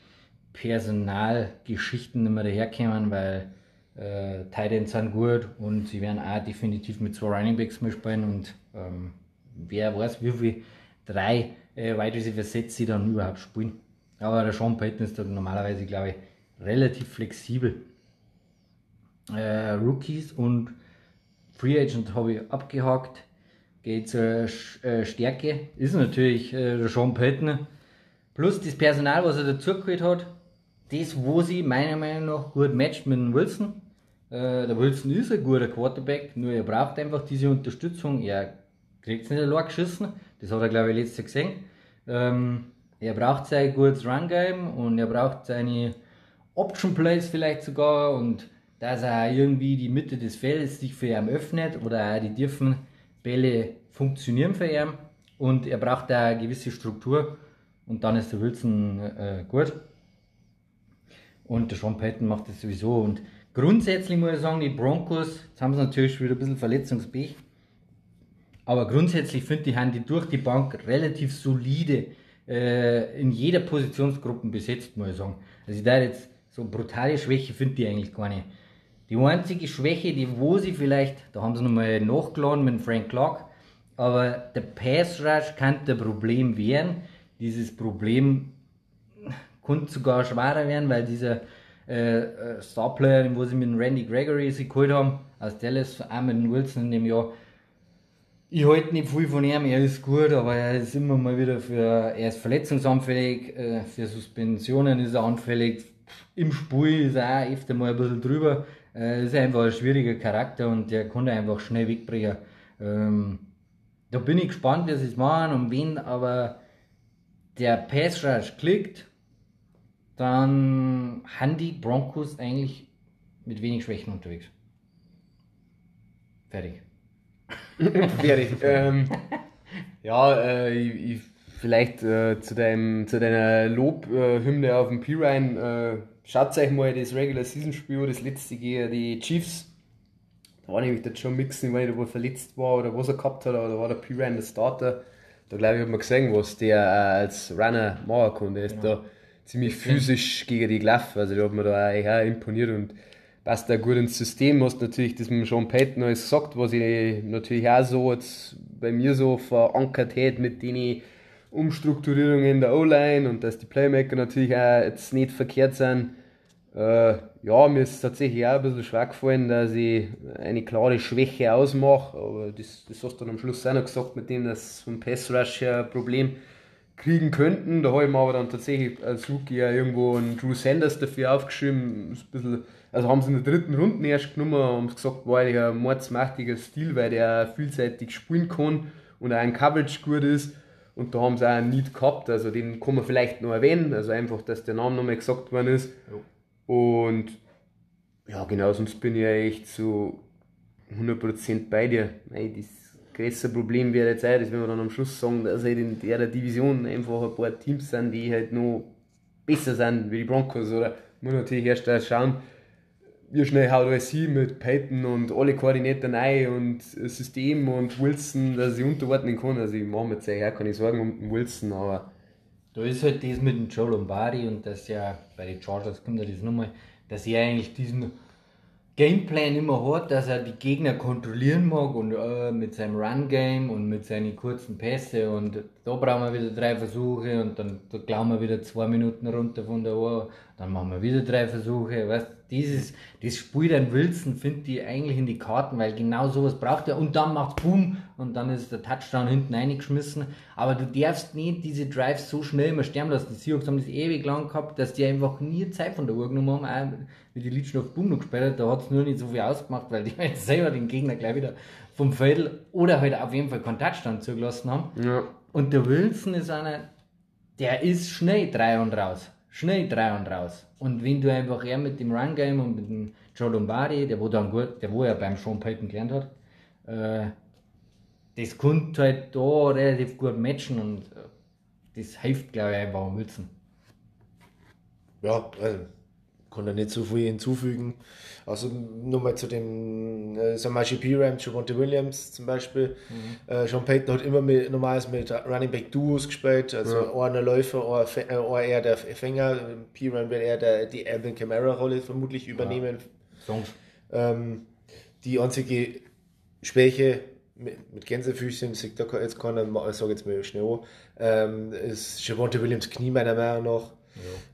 Personalgeschichten immer daherkommen, weil äh, Titans sind gut und sie werden auch definitiv mit zwei Running Backs mitspielen und ähm, wer weiß, wie viel drei äh, Wide Receiver Sets sie dann überhaupt spielen. Aber der Sean Payton ist da normalerweise, glaube ich, relativ flexibel. Äh, Rookies und Free Agent habe ich abgehakt. Geht zur äh, Stärke. Ist natürlich äh, der Sean Payton. Plus das Personal, was er dazugeholt hat. Das, wo sie meiner Meinung nach gut matcht mit dem Wilson. Äh, der Wilson ist ein guter Quarterback, nur er braucht einfach diese Unterstützung. Er kriegt es nicht allein geschissen. Das hat er, glaube ich, letztes Jahr gesehen. Ähm, er braucht sein gutes Run-Game und er braucht seine Option-Plays vielleicht sogar und dass er irgendwie die Mitte des Feldes sich für ihn öffnet oder auch die tiefen Bälle funktionieren für ihn und er braucht da gewisse Struktur und dann ist der Wilson äh, gut. Und der Sean Patton macht das sowieso und Grundsätzlich muss ich sagen, die Broncos, jetzt haben sie natürlich wieder ein bisschen Verletzungspech. Aber grundsätzlich finde ich, haben die durch die Bank relativ solide äh, in jeder Positionsgruppe besetzt, muss ich sagen. Also ich da jetzt so brutale Schwäche finde ich eigentlich gar nicht. Die einzige Schwäche, die wo sie vielleicht, da haben sie nochmal nachgeladen mit Frank Clark, aber der Pass Rush kann der Problem werden. Dieses Problem könnte sogar schwerer werden, weil dieser äh, äh Starplayer, wo sie mit Randy Gregory sich geholt haben, aus Dallas, auch mit Wilson in dem Jahr, ich halte nicht viel von ihm, er ist gut, aber er ist immer mal wieder für, er ist verletzungsanfällig, äh, für Suspensionen ist er anfällig, im Spiel ist er auch öfter mal ein bisschen drüber, äh, ist einfach ein schwieriger Charakter und der kann einfach schnell wegbrechen. Ähm, da bin ich gespannt, wie sie es machen und wen, aber der Pass Rush klickt, dann haben die Broncos eigentlich mit wenig Schwächen unterwegs. Fertig. (laughs) Fertig. ähm, (laughs) ja, äh, ich, ich, vielleicht äh, zu, deinem, zu deiner Lobhymne äh, auf dem P-Ryan. Äh, schaut euch mal das Regular Season Spiel, das letzte gegen die Chiefs. Da war nämlich der John Mixon, weil er wohl verletzt war oder was er gehabt hat, oder war der P-Ryan der Starter. Da glaube ich, hat man gesehen, was der äh, als Runner machen kann. Der ist genau. da ziemlich physisch gegen die gelaufen. Also, da hat man da auch imponiert und passt da gut ins System. Hast natürlich das mit Sean Payton alles gesagt, was ich natürlich auch so jetzt bei mir so verankert hätte mit den Umstrukturierungen in der O-Line und dass die Playmaker natürlich auch jetzt nicht verkehrt sind. Äh, ja, mir ist tatsächlich auch ein bisschen schwer gefallen, dass ich eine klare Schwäche ausmache, aber das, das hast du dann am Schluss auch noch gesagt, mit dem, dass vom Pass Rush ein Problem kriegen könnten. Da habe ich mir aber dann tatsächlich als Rookie ja irgendwo einen Drew Sanders dafür aufgeschrieben. Ein bisschen, also haben sie in der dritten Runde erst genommen und haben gesagt, war eigentlich ein mordsmächtiger Stil, weil der vielseitig spielen kann und auch ein Coverage gut ist. Und da haben sie auch einen Need gehabt, also den kann man vielleicht noch erwähnen, also einfach, dass der Name nochmal gesagt worden ist. Ja. Und ja, genau, sonst bin ich ja echt so 100% bei dir. Nein, das größte Problem wäre jetzt auch, dass wenn wir dann am Schluss sagen, dass halt in der Division einfach ein paar Teams sind, die halt noch besser sind wie die Broncos. Oder muss natürlich erst schauen, wie schnell haut alles hin mit Peyton und alle Koordinaten ein und System und Wilson, dass ich unterordnen kann. Also ich mache mir jetzt auch keine Sorgen um Wilson, aber. Da ist halt das mit dem Joe Lombardi und das ja bei den Chargers kommt ja das nochmal, dass er eigentlich diesen Gameplan immer hat, dass er die Gegner kontrollieren mag und äh, mit seinem Run-Game und mit seinen kurzen Pässe und da brauchen wir wieder drei Versuche und dann da klauen wir wieder zwei Minuten runter von der Uhr, dann machen wir wieder drei Versuche, weißt dieses, das Spiel dann Wilson findet die eigentlich in die Karten, weil genau sowas braucht er und dann macht Boom und dann ist der Touchdown hinten eingeschmissen. Aber du darfst nicht diese Drives so schnell immer sterben lassen. Die Seahawks haben das ewig lang gehabt, dass die einfach nie Zeit von der Uhr genommen haben, auch wie die Litschen auf Boom noch gespielt da hat es nur nicht so viel ausgemacht, weil die (laughs) halt selber den Gegner gleich wieder vom Feld oder halt auf jeden Fall keinen Touchdown zugelassen haben. Ja. Und der Wilson ist einer, der ist schnell drei und raus schnell drei und raus. Und wenn du einfach eher mit dem Run Game und mit dem Joe Lombardi, der wo dann gut, der wo ja beim Sean Payton gelernt hat, äh, das konnte halt da relativ gut matchen und äh, das hilft, glaube ich, einfach am Wilson. Ja, also kann da nicht so viel hinzufügen. Also nochmal zu dem äh, Samaji Piram, Javonte Williams zum Beispiel. Mhm. Äh, Sean Payton hat immer mit, normalerweise mit Running Back Duos gespielt, also ja. einer Läufer, einer eher der Fänger. Piram wird eher der, die Alvin Kamara Rolle vermutlich übernehmen. Ja. Ähm, die einzige Schwäche mit, mit Gänsefüßchen, sagt da jetzt keiner, ich sage jetzt mal schnell, ähm, ist Javonte Williams Knie meiner Meinung nach.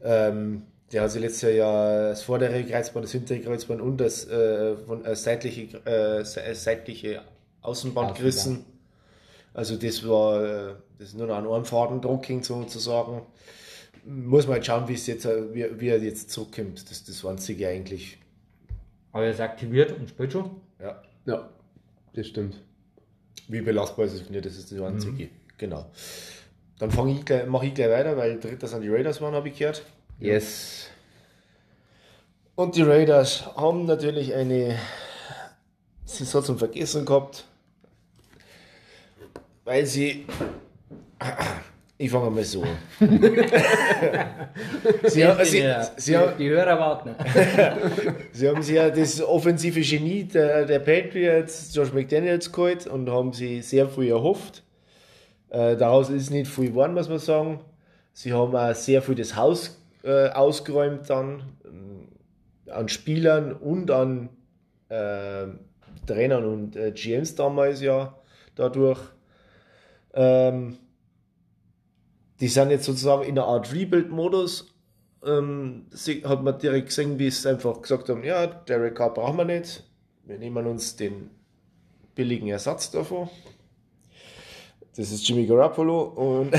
Ja. Ähm, der hat sich letztes Jahr das vordere Kreuzband, das hintere Kreuzband und das äh, von, äh, seitliche, äh, seitliche Außenband gerissen. Also das war äh, das ist nur noch ein Armfadendrucking sozusagen. Muss man halt schauen, wie es jetzt, äh, wie, wie er jetzt zurückkommt. Das, das einzige eigentlich. Aber er ist aktiviert und spielt schon? Ja. Ja, das stimmt. Wie belastbar ist es, ich, das ist das einzige. Mhm. Genau. Dann fange ich, mache ich gleich weiter, weil dritter sind die Raiders waren, habe ich gehört. Yes. Und die Raiders haben natürlich eine Saison zum Vergessen gehabt, weil sie (clears throat) Ich fange mal so an. (laughs) sie, haben- sie, sie, haben, die Hörer warten. (laughs) sie haben sich ja das offensive Genie der, der Patriots, Josh McDaniels, geholt und haben sie sehr viel erhofft. Äh, daraus ist nicht viel geworden, muss man sagen. Sie haben auch sehr viel das Haus äh, ausgeräumt dann ähm, an Spielern und an äh, Trainern und äh, GMs damals ja dadurch. Ähm, die sind jetzt sozusagen in einer Art Rebuild-Modus. Ähm, hat man direkt gesehen, wie sie einfach gesagt haben, ja, Derek Carr brauchen wir nicht. Wir nehmen uns den billigen Ersatz davon. Das ist Jimmy Garoppolo und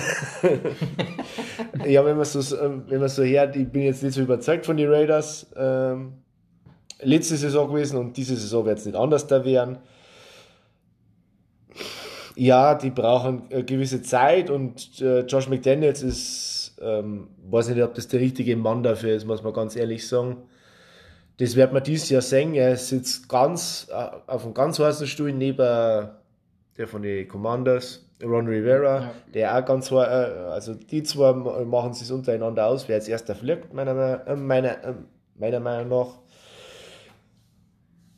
(laughs) ja, wenn man so, wenn man so hört, ich bin jetzt nicht so überzeugt von den Raiders. Ähm, letzte Saison gewesen und diese Saison wird es nicht anders da werden. Ja, die brauchen eine gewisse Zeit und äh, Josh McDaniels ist, ähm, weiß nicht, ob das der richtige Mann dafür ist, muss man ganz ehrlich sagen. Das wird man dieses Jahr sehen. Er sitzt ganz äh, auf einem ganz heißen Stuhl neben der von den Commanders, Ron Rivera, Ja. der auch ganz, hei- äh, also die zwei machen es untereinander aus, wer als erster fliegt, meiner, Me- äh, meiner, äh, meiner Meinung nach.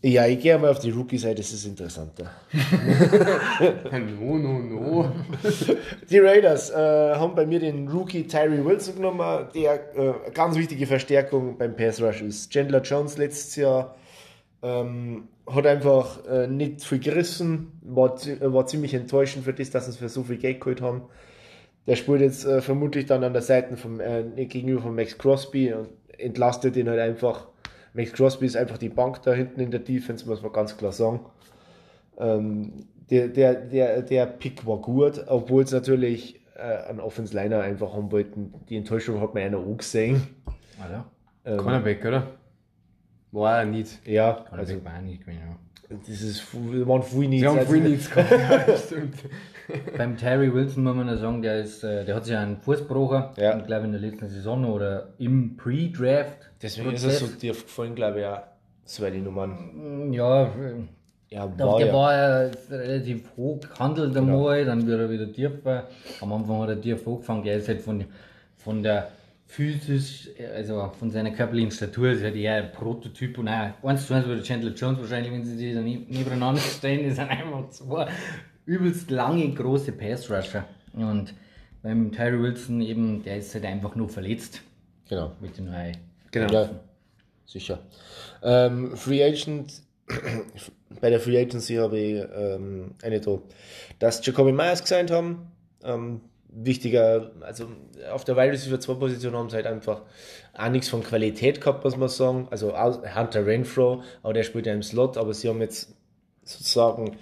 Ja, ich gehe mal auf die Rookie-Seite, das ist interessanter. (laughs) No, no, no. (laughs) Die Raiders äh, haben bei mir den Rookie Tyree Wilson genommen, der äh, eine ganz wichtige Verstärkung beim Pass Rush ist. Chandler Jones letztes Jahr ähm, hat einfach äh, nicht viel gerissen, war, äh, war ziemlich enttäuschend für das, dass sie es für so viel Geld geholt haben. Der spielt jetzt äh, vermutlich dann an der Seite vom, äh, gegenüber von Max Crosby und entlastet ihn halt einfach. Max Crosby ist einfach die Bank da hinten in der Defense, muss man ganz klar sagen. Ähm, der, der, der, der Pick war gut, obwohl es natürlich äh, an Offense Liner einfach haben wollten. Die Enttäuschung hat man einer auch gesehen. Also, Ähm, Cornerback, oder? War er nicht. ja, also ich war auch nicht gewinnen. ja. das ist, waren viel Needs. Sie haben also, vorhin nichts gehabt. Ja, (laughs) stimmt. Beim Terry Wilson muss man ja sagen, der, ist, äh, der hat sich einen Fuß gebrochen. Ja. Ich glaube in der letzten Saison oder im Pre-Draft. Deswegen ist es so dir gefallen, glaube ich, ja. Das war die Nummern. Ja, äh, Ja, der, war der ja. war ja relativ hoch gehandelt einmal, dann wird er wieder tiefer. Am Anfang hat er tief hochgefangen, er ist halt von, von der physisch, also von seiner körperlichen Statur ist halt eher ein Prototyp und auch eins zu eins wie der Chandler Jones wahrscheinlich, wenn sie die dann neb- nebeneinander stehen, die sind einfach zwei übelst lange, große Pass-Rusher. Und beim Tyree Wilson eben, der ist halt einfach nur verletzt Genau. mit den neuen. Genau. Ja, sicher. Ähm, Free Agent, (clears throat) bei der Free Agency habe ich ähm, eine da, dass Jacoby Myers gesigned haben. Ähm, wichtiger, also auf der Wide Receiver 2 Position haben sie halt einfach auch nichts von Qualität gehabt, muss man sagen. Also Hunter Renfro, aber der spielt ja im Slot, aber sie haben jetzt sozusagen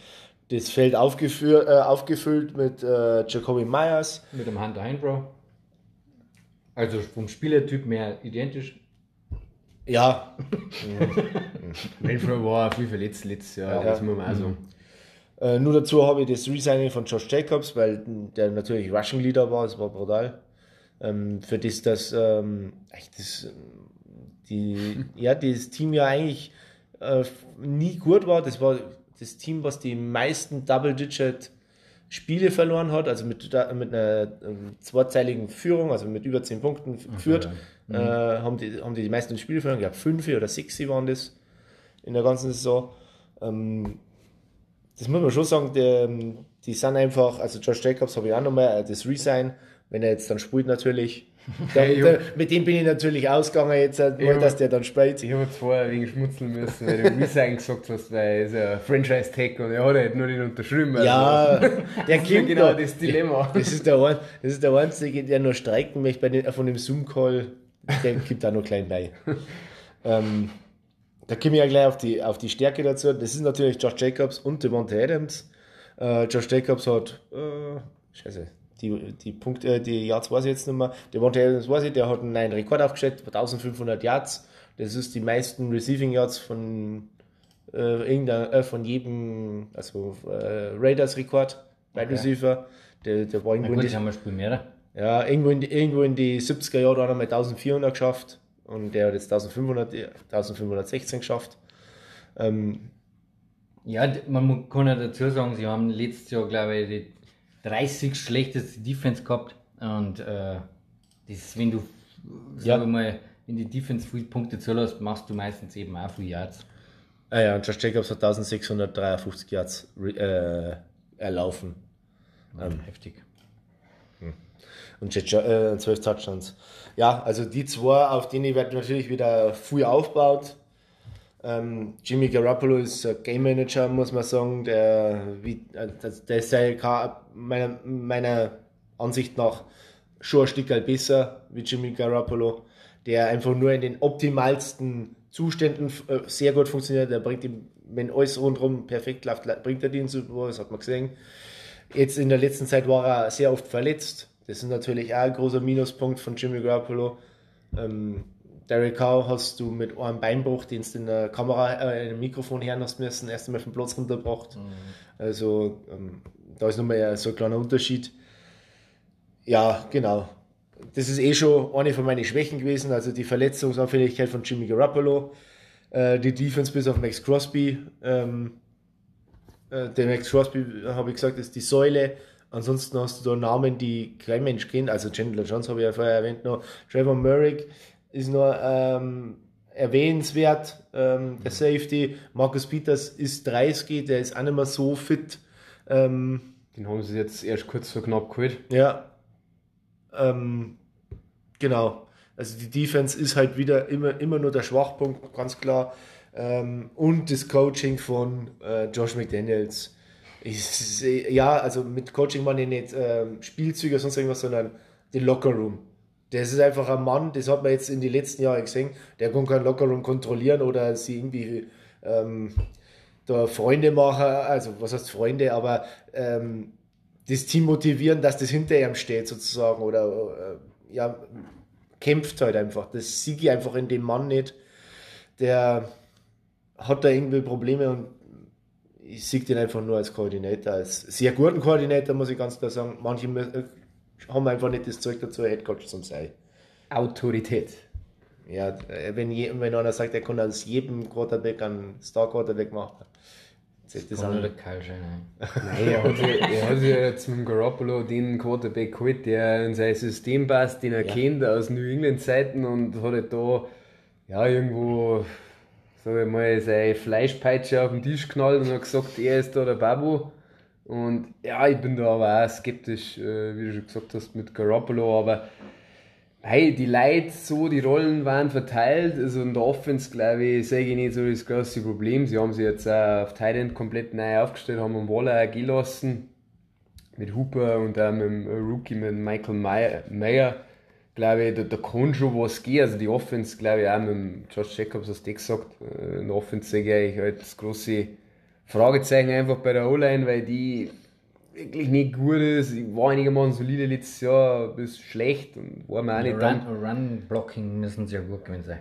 das Feld aufgeführt, äh, aufgefüllt mit äh, Jacoby Myers. Mit dem Hunter Heinbrow. Also vom Spielertyp mehr identisch. Ja, (laughs) Renfro war viel verletzt letztes Jahr, Ja. das muss man auch sagen. Äh, nur dazu habe ich das Resigning von Josh Jacobs, weil der natürlich Rushing Leader war, es war brutal. Ähm, für das, dass ähm, das, die, (laughs) ja, das Team ja eigentlich äh, nie gut war. Das war das Team, was die meisten Double-Digit Spiele verloren hat, also mit, mit einer ähm, zweizeiligen Führung, also mit über 10 Punkten geführt, äh, haben, die, haben die die meisten Spiele verloren. Ich glaube, 5 oder 6 waren das in der ganzen Saison. Ähm, das muss man schon sagen, die, die sind einfach, also Josh Jacobs habe ich auch nochmal, das Resign, wenn er jetzt dann spielt natürlich. Hey, (laughs) da, mit dem bin ich natürlich ausgegangen jetzt, halt mal, Ja. dass der dann spielt. Ich habe jetzt vorher wegen schmutzeln müssen, weil du Resign gesagt hast, weil er ist ein Franchise-Tag und er hat halt nur nicht unterschrieben. Also, Ja, (laughs) der das ist ja genau noch. das Dilemma. (laughs) Das ist der, ein, das ist der Einzige, der noch streiken möchte bei den, von dem Zoom-Call. Der gibt da noch klein bei. ähm, da komme ich ja gleich auf die, auf die Stärke dazu. Das ist natürlich Josh Jacobs und Devontae Adams. Äh, Josh Jacobs hat, äh, scheiße, die, die Punkte, äh, die Yards weiß ich jetzt nicht mehr. Devontae Adams weiß ich, der hat einen neuen Rekord aufgestellt, 1500 Yards. Das ist die meisten Receiving Yards von, äh, äh, von jedem, also äh, Raiders-Rekord, Wide Receiver. Der, der war Na irgendwo gut, in das haben wir Spiel mehr. ja, irgendwo in, die, irgendwo in die 70er Jahre hat er mal 1400 geschafft und der hat jetzt 1500, 1516 geschafft. Ähm, Ja, man kann ja dazu sagen, sie haben letztes Jahr, glaube ich, die 30 schlechteste Defense gehabt Und äh, das, wenn du, Ja. mal, in die Defense viele Punkte zulässt, machst du meistens eben auch viel Yards. Ah ja, und Josh Jacobs hat 1653 Yards äh, erlaufen. Ähm, Heftig. Und äh, 12 Touchdowns. Ja, also die zwei, auf denen wird natürlich wieder viel aufgebaut. Ähm, Jimmy Garoppolo ist ein Game Manager, muss man sagen. Der, wie, äh, der ist ja meiner, meiner Ansicht nach schon ein Stück besser wie Jimmy Garoppolo, der einfach nur in den optimalsten Zuständen äh, sehr gut funktioniert. Der bringt ihm, wenn alles rundherum perfekt läuft, bringt er den super, das hat man gesehen. Jetzt in der letzten Zeit war er sehr oft verletzt. Das ist natürlich auch ein großer Minuspunkt von Jimmy Garoppolo. Ähm, Derek Carr hast du mit einem Beinbruch, den du in der Kamera, äh, in dem Mikrofon hören hast müssen, erst einmal vom Platz runtergebracht. Also ähm, da ist nochmal so ein kleiner Unterschied. Ja, genau. Das ist eh schon eine von meinen Schwächen gewesen, also die Verletzungsanfälligkeit von Jimmy Garoppolo, äh, die Defense bis auf Max Crosby. Ähm, äh, der Max Crosby, habe ich gesagt, ist die Säule. Ansonsten hast du da Namen, die kein Mensch kennt. Also Chandler Jones habe ich ja vorher erwähnt noch. Trevor Merrick ist noch ähm, erwähnenswert, ähm, der Safety. Marcus Peters ist 30, der ist auch nicht mehr so fit. Ähm, Den haben sie jetzt erst kurz vor knapp geholt. ja. Ähm, genau. Also die Defense ist halt wieder immer, immer nur der Schwachpunkt, ganz klar. Ähm, und das Coaching von äh, Josh McDaniels. Ich ja, also mit Coaching meine ich nicht ähm, Spielzüge oder sonst irgendwas, sondern den Lockerroom. Das ist einfach ein Mann, das hat man jetzt in den letzten Jahren gesehen, der kann keinen Lockerroom kontrollieren oder sie irgendwie ähm, da Freunde machen, also was heißt Freunde, aber ähm, das Team motivieren, dass das hinter ihm steht sozusagen oder äh, ja, kämpft halt einfach. Das siege ich einfach in dem Mann nicht. Der hat da irgendwie Probleme und ich sehe den einfach nur als Koordinator, als sehr guten Koordinator, muss ich ganz klar sagen. Manche äh, haben einfach nicht das Zeug dazu, Headcoach zu sein. Autorität. Ja, äh, wenn, je, wenn einer sagt, er kann aus jedem Quarterback einen Star-Quarterback machen, zählt das Das kann der Kyle. (laughs) Nein, er hat, sich, er hat ja jetzt mit dem Garoppolo den Quarterback geholt, der in sein System passt, den er Ja. kennt aus New England Zeiten und hat halt da ja irgendwo, sag ich mal, seine Fleischpeitsche auf den Tisch knallt und hat gesagt, er ist da der Babu. Und ja, ich bin da aber auch skeptisch, äh, wie du schon gesagt hast, mit Garoppolo, aber hey, die Leute so, die Rollen waren verteilt. Also in der Offense, glaube ich, sehe ich nicht so das große Problem. Sie haben sich jetzt auch auf Titan komplett neu aufgestellt, haben einen Waller auch gelassen. Mit Hooper und auch mit dem Rookie, mit Michael Meyer. Glaube ich, da, da kann schon was gehen. Also die Offense, glaube ich, auch mit dem Josh Jacobs, hast du eh gesagt. äh, In der Offense sehe ich halt das große Fragezeichen einfach bei der O-Line, weil die wirklich nicht gut ist. Ich war einigermaßen solide letztes Jahr, bis schlecht und war mir auch nicht dann. Run- Run-Blocking müssen sie ja gut gewesen sein.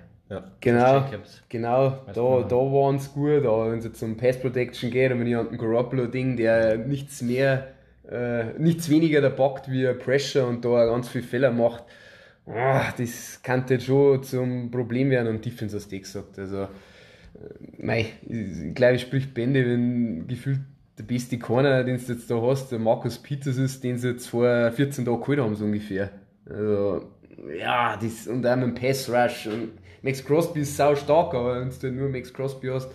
Genau, Jacobs. genau, Weißt da, da waren es gut, aber wenn es jetzt um Pass Protection geht und wenn ich an den Garoppolo-Ding, der nichts mehr, äh, nichts weniger da packt wie Pressure und da ganz viel Fehler macht, ah, das kann jetzt schon zum Problem werden und Defense hast du eh gesagt. Also, äh, mei, ich, glaube, ich sprich Bände, wenn gefühlt der beste Corner, den du jetzt da hast, der Markus Peters ist, den sie jetzt vor 14 Tagen geholt haben, so ungefähr. Also, ja, das, und auch mit dem Pass Rush. Und Max Crosby ist sau stark, aber wenn du halt nur Max Crosby hast,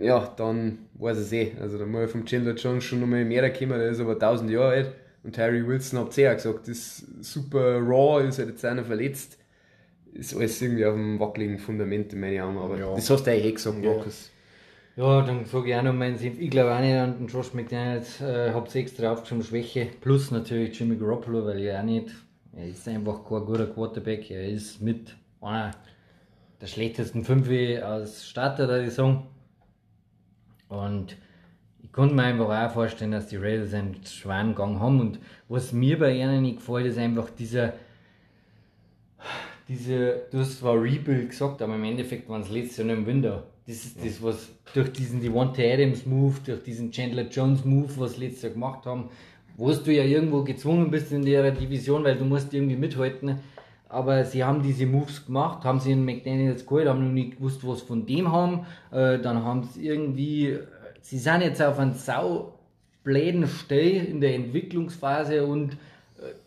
ja, dann weiß ich eh. Also, da muss ich vom Chandler Jones schon nochmal mehr kommen, der ist aber 1000 Jahre alt. Und Harry Wilson hat eh auch gesagt, das ist super raw, ist halt jetzt einer verletzt. Ist alles irgendwie auf einem wackeligen Fundament in meinen Augen, aber Ja. das hast du eigentlich eh gesagt, Ja. Markus. Ja, dann sage ich auch noch meinen Senf. Ich glaube auch nicht an den Josh McDaniels. Äh, hab's extra aufgeschrieben, Schwäche. Plus natürlich Jimmy Garoppolo, weil ich auch nicht. Er ist einfach kein guter Quarterback. Er ist mit einer der schlechtesten fünf als Starter der Saison. Und konnte mir einfach auch vorstellen, dass die Raiders einen schweren Gang haben. Und was mir bei ihnen nicht gefällt, ist einfach dieser diese, du hast zwar Rebuild gesagt, aber im Endeffekt waren es letztes Jahr im Winter. Das ist das, was durch diesen Devonta Adams Move, durch diesen Chandler Jones Move, was letztes Jahr gemacht haben, wo du ja irgendwo gezwungen bist in der Division, weil du musst irgendwie mithalten. Aber sie haben diese Moves gemacht, haben sie in McDaniels geholt, haben noch nicht gewusst, was von dem haben. Äh, dann haben sie irgendwie, sie sind jetzt auf einem sau bläden Stell in der Entwicklungsphase und äh,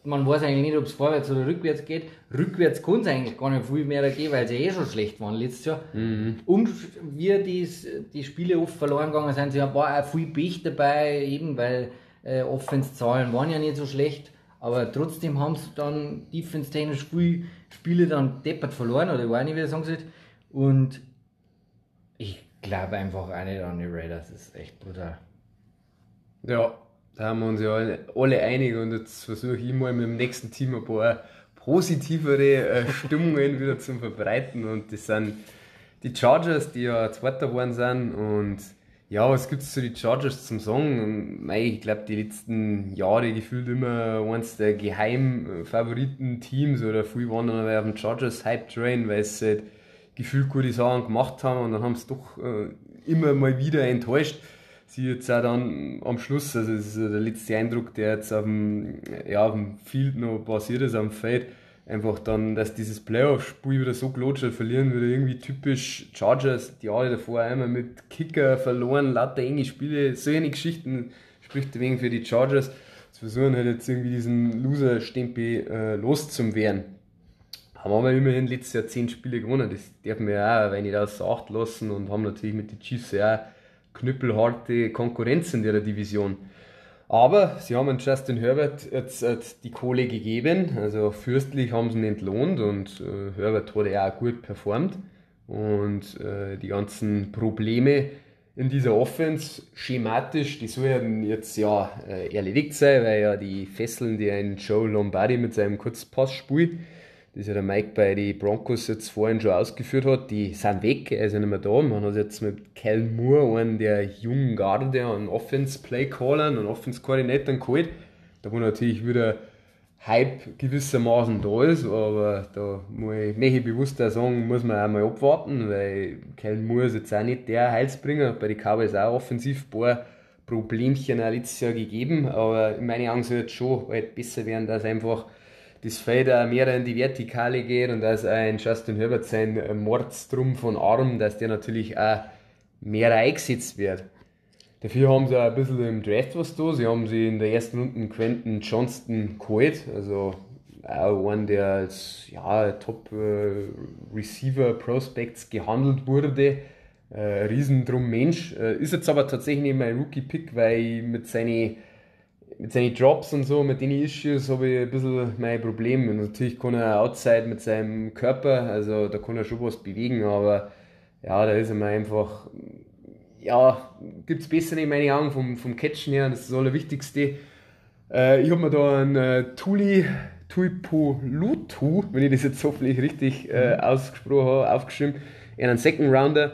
man weiß eigentlich nicht, ob es vorwärts oder rückwärts geht. Rückwärts kann es eigentlich gar nicht viel mehr gehen, weil sie eh schon schlecht waren letztes Jahr. Mhm. Und wie die, die Spiele oft verloren gegangen sind, sie war auch viel Pech dabei, eben weil äh, Offense-Zahlen waren ja nicht so schlecht. Aber trotzdem haben sie dann defense-technisch viele Spiele dann deppert verloren, oder ich weiß nicht, wie ich sagen soll. Und glaube einfach auch nicht an die Raiders, das ist echt brutal. Ja, da haben wir uns ja alle, einig und jetzt versuche ich mal mit dem nächsten Team ein paar positivere äh, Stimmungen wieder zu verbreiten und das sind die Chargers, die ja Zweiter geworden sind und ja, was gibt es zu den Chargers zum? Mei, Ich glaube, die letzten Jahre gefühlt immer eines der Geheimfavoriten-Teams oder viel waren dann auf dem Chargers Hype Train, weil sie halt gefühlt gute Sachen gemacht haben und dann haben sie doch äh, immer mal wieder enttäuscht. Sie jetzt auch dann am Schluss, also das ist der letzte Eindruck, der jetzt auf dem, ja, auf dem Field noch passiert ist, am Feld, einfach dann, dass dieses Playoff-Spiel wieder so gelotscht verlieren wieder irgendwie typisch Chargers, die Jahre davor einmal mit Kicker verloren, lauter enge Spiele, solche Geschichten spricht wegen für die Chargers. Zu versuchen halt jetzt irgendwie diesen Loser-Stempel äh, loszuwerden. Haben aber immerhin letztes Jahr 10 Spiele gewonnen, das dürfen wir ja auch, wenn ich das acht lassen und haben natürlich mit den Chiefs ja auch knüppelharte Konkurrenz in der Division. Aber sie haben Justin Herbert jetzt, jetzt die Kohle gegeben, also fürstlich haben sie ihn entlohnt und äh, Herbert hat ja auch gut performt. Und äh, die ganzen Probleme in dieser Offense schematisch, die sollen jetzt ja äh, erledigt sein, weil ja die Fesseln, die ein Joe Lombardi mit seinem Kurzpass spielt, das ja der Mike bei den Broncos jetzt vorhin schon ausgeführt hat, die sind weg, ja nicht mehr da. Man hat jetzt mit Cal Moore einen der jungen Garde an Offense-Play-Callern und Offense-Koordinatoren geholt, da wo natürlich wieder Hype gewissermaßen da ist, aber da möchte ich bewusst auch sagen, muss man auch mal abwarten, weil Cal Moore ist jetzt auch nicht der Heilsbringer, bei den Cowboys auch offensiv ein paar Problemchen auch letztes Jahr gegeben, aber Augen soll es schon halt besser werden, dass einfach das Feld auch mehr in die Vertikale geht und dass ein Justin Herbert sein Mordstrum von Arm, dass der natürlich auch mehr eingesetzt wird. Dafür haben sie auch ein bisschen im Draft was da. Sie haben sie in der ersten Runde Quentin Johnston geholt, also auch einen, der als ja, Top äh, Receiver Prospects gehandelt wurde. Äh, Riesendrum Mensch. Äh, ist jetzt aber tatsächlich mein Rookie-Pick, weil mit seinen mit seinen Drops und so, mit den Issues habe ich ein bisschen mein Problem. Und natürlich kann er outside mit seinem Körper, also da kann er schon was bewegen, aber ja, da ist er mir einfach, ja, gibt es bessere in meinen Augen vom, vom Catchen her, das ist das Allerwichtigste. Äh, ich habe mir da einen äh, Tuli Tuipolutu, wenn ich das jetzt hoffentlich richtig äh, ausgesprochen habe, aufgeschrieben, einen Second Rounder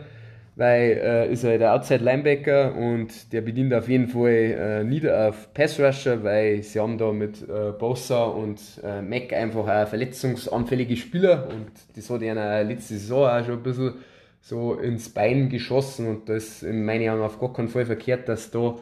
weil äh, ist er der Outside Linebacker und der bedient auf jeden Fall äh, nieder auf Pass Rusher, weil sie haben da mit äh, Bosa und äh, Mac einfach auch verletzungsanfällige Spieler und das hat ja letzte Saison auch schon ein bisschen so ins Bein geschossen und das in meinen Augen auf gar keinen Fall verkehrt, dass da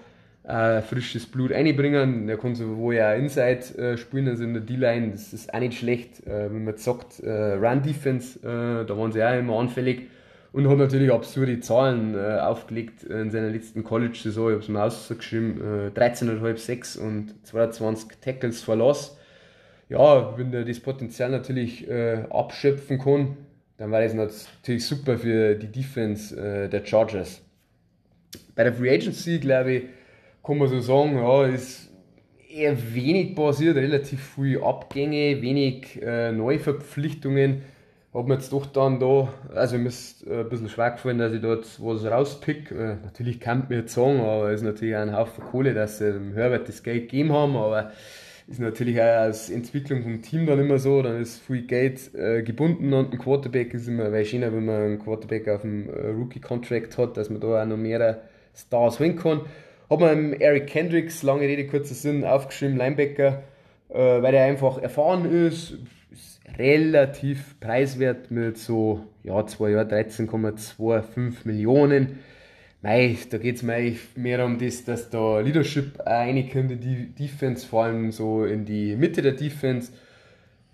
äh, frisches Blut einbringen. Der kann sowohl ja Inside äh, spielen, also in der D-Line, das ist auch nicht schlecht, äh, wenn man sagt, äh, Run Defense, äh, da waren sie auch immer anfällig und hat natürlich absurde Zahlen äh, aufgelegt in seiner letzten College-Saison. Ich habe es mir ausgeschrieben: äh, 13,5 6 und 22 Tackles verlass. Ja, wenn der das Potenzial natürlich äh, abschöpfen kann, dann war das natürlich super für die Defense äh, der Chargers. Bei der Free Agency, glaube ich, kann man so sagen, ja, ist eher wenig passiert, relativ viele Abgänge, wenig äh, Neuverpflichtungen habe mir jetzt doch dann da, also mir ist äh, ein bisschen schwer gefallen, dass ich dort was rauspick. Äh, natürlich kann mir jetzt sagen, aber es ist natürlich auch ein Haufen Kohle, dass sie dem Herbert das Geld gegeben haben, aber ist natürlich auch als Entwicklung vom Team dann immer so, dann ist viel Geld äh, gebunden an den Quarterback, ist immer weil schöner, wenn man einen Quarterback auf dem äh, Rookie-Contract hat, dass man da auch noch mehr Stars holen kann. Habe mir Eric Kendricks, lange Rede, kurzer Sinn, aufgeschrieben, Linebacker, äh, weil er einfach erfahren ist, relativ preiswert mit so, ja, zwei Jahren 13,25 Millionen. Mei, da geht es mir mehr um das, dass da Leadership reinkommt in die Defense, vor allem so in die Mitte der Defense.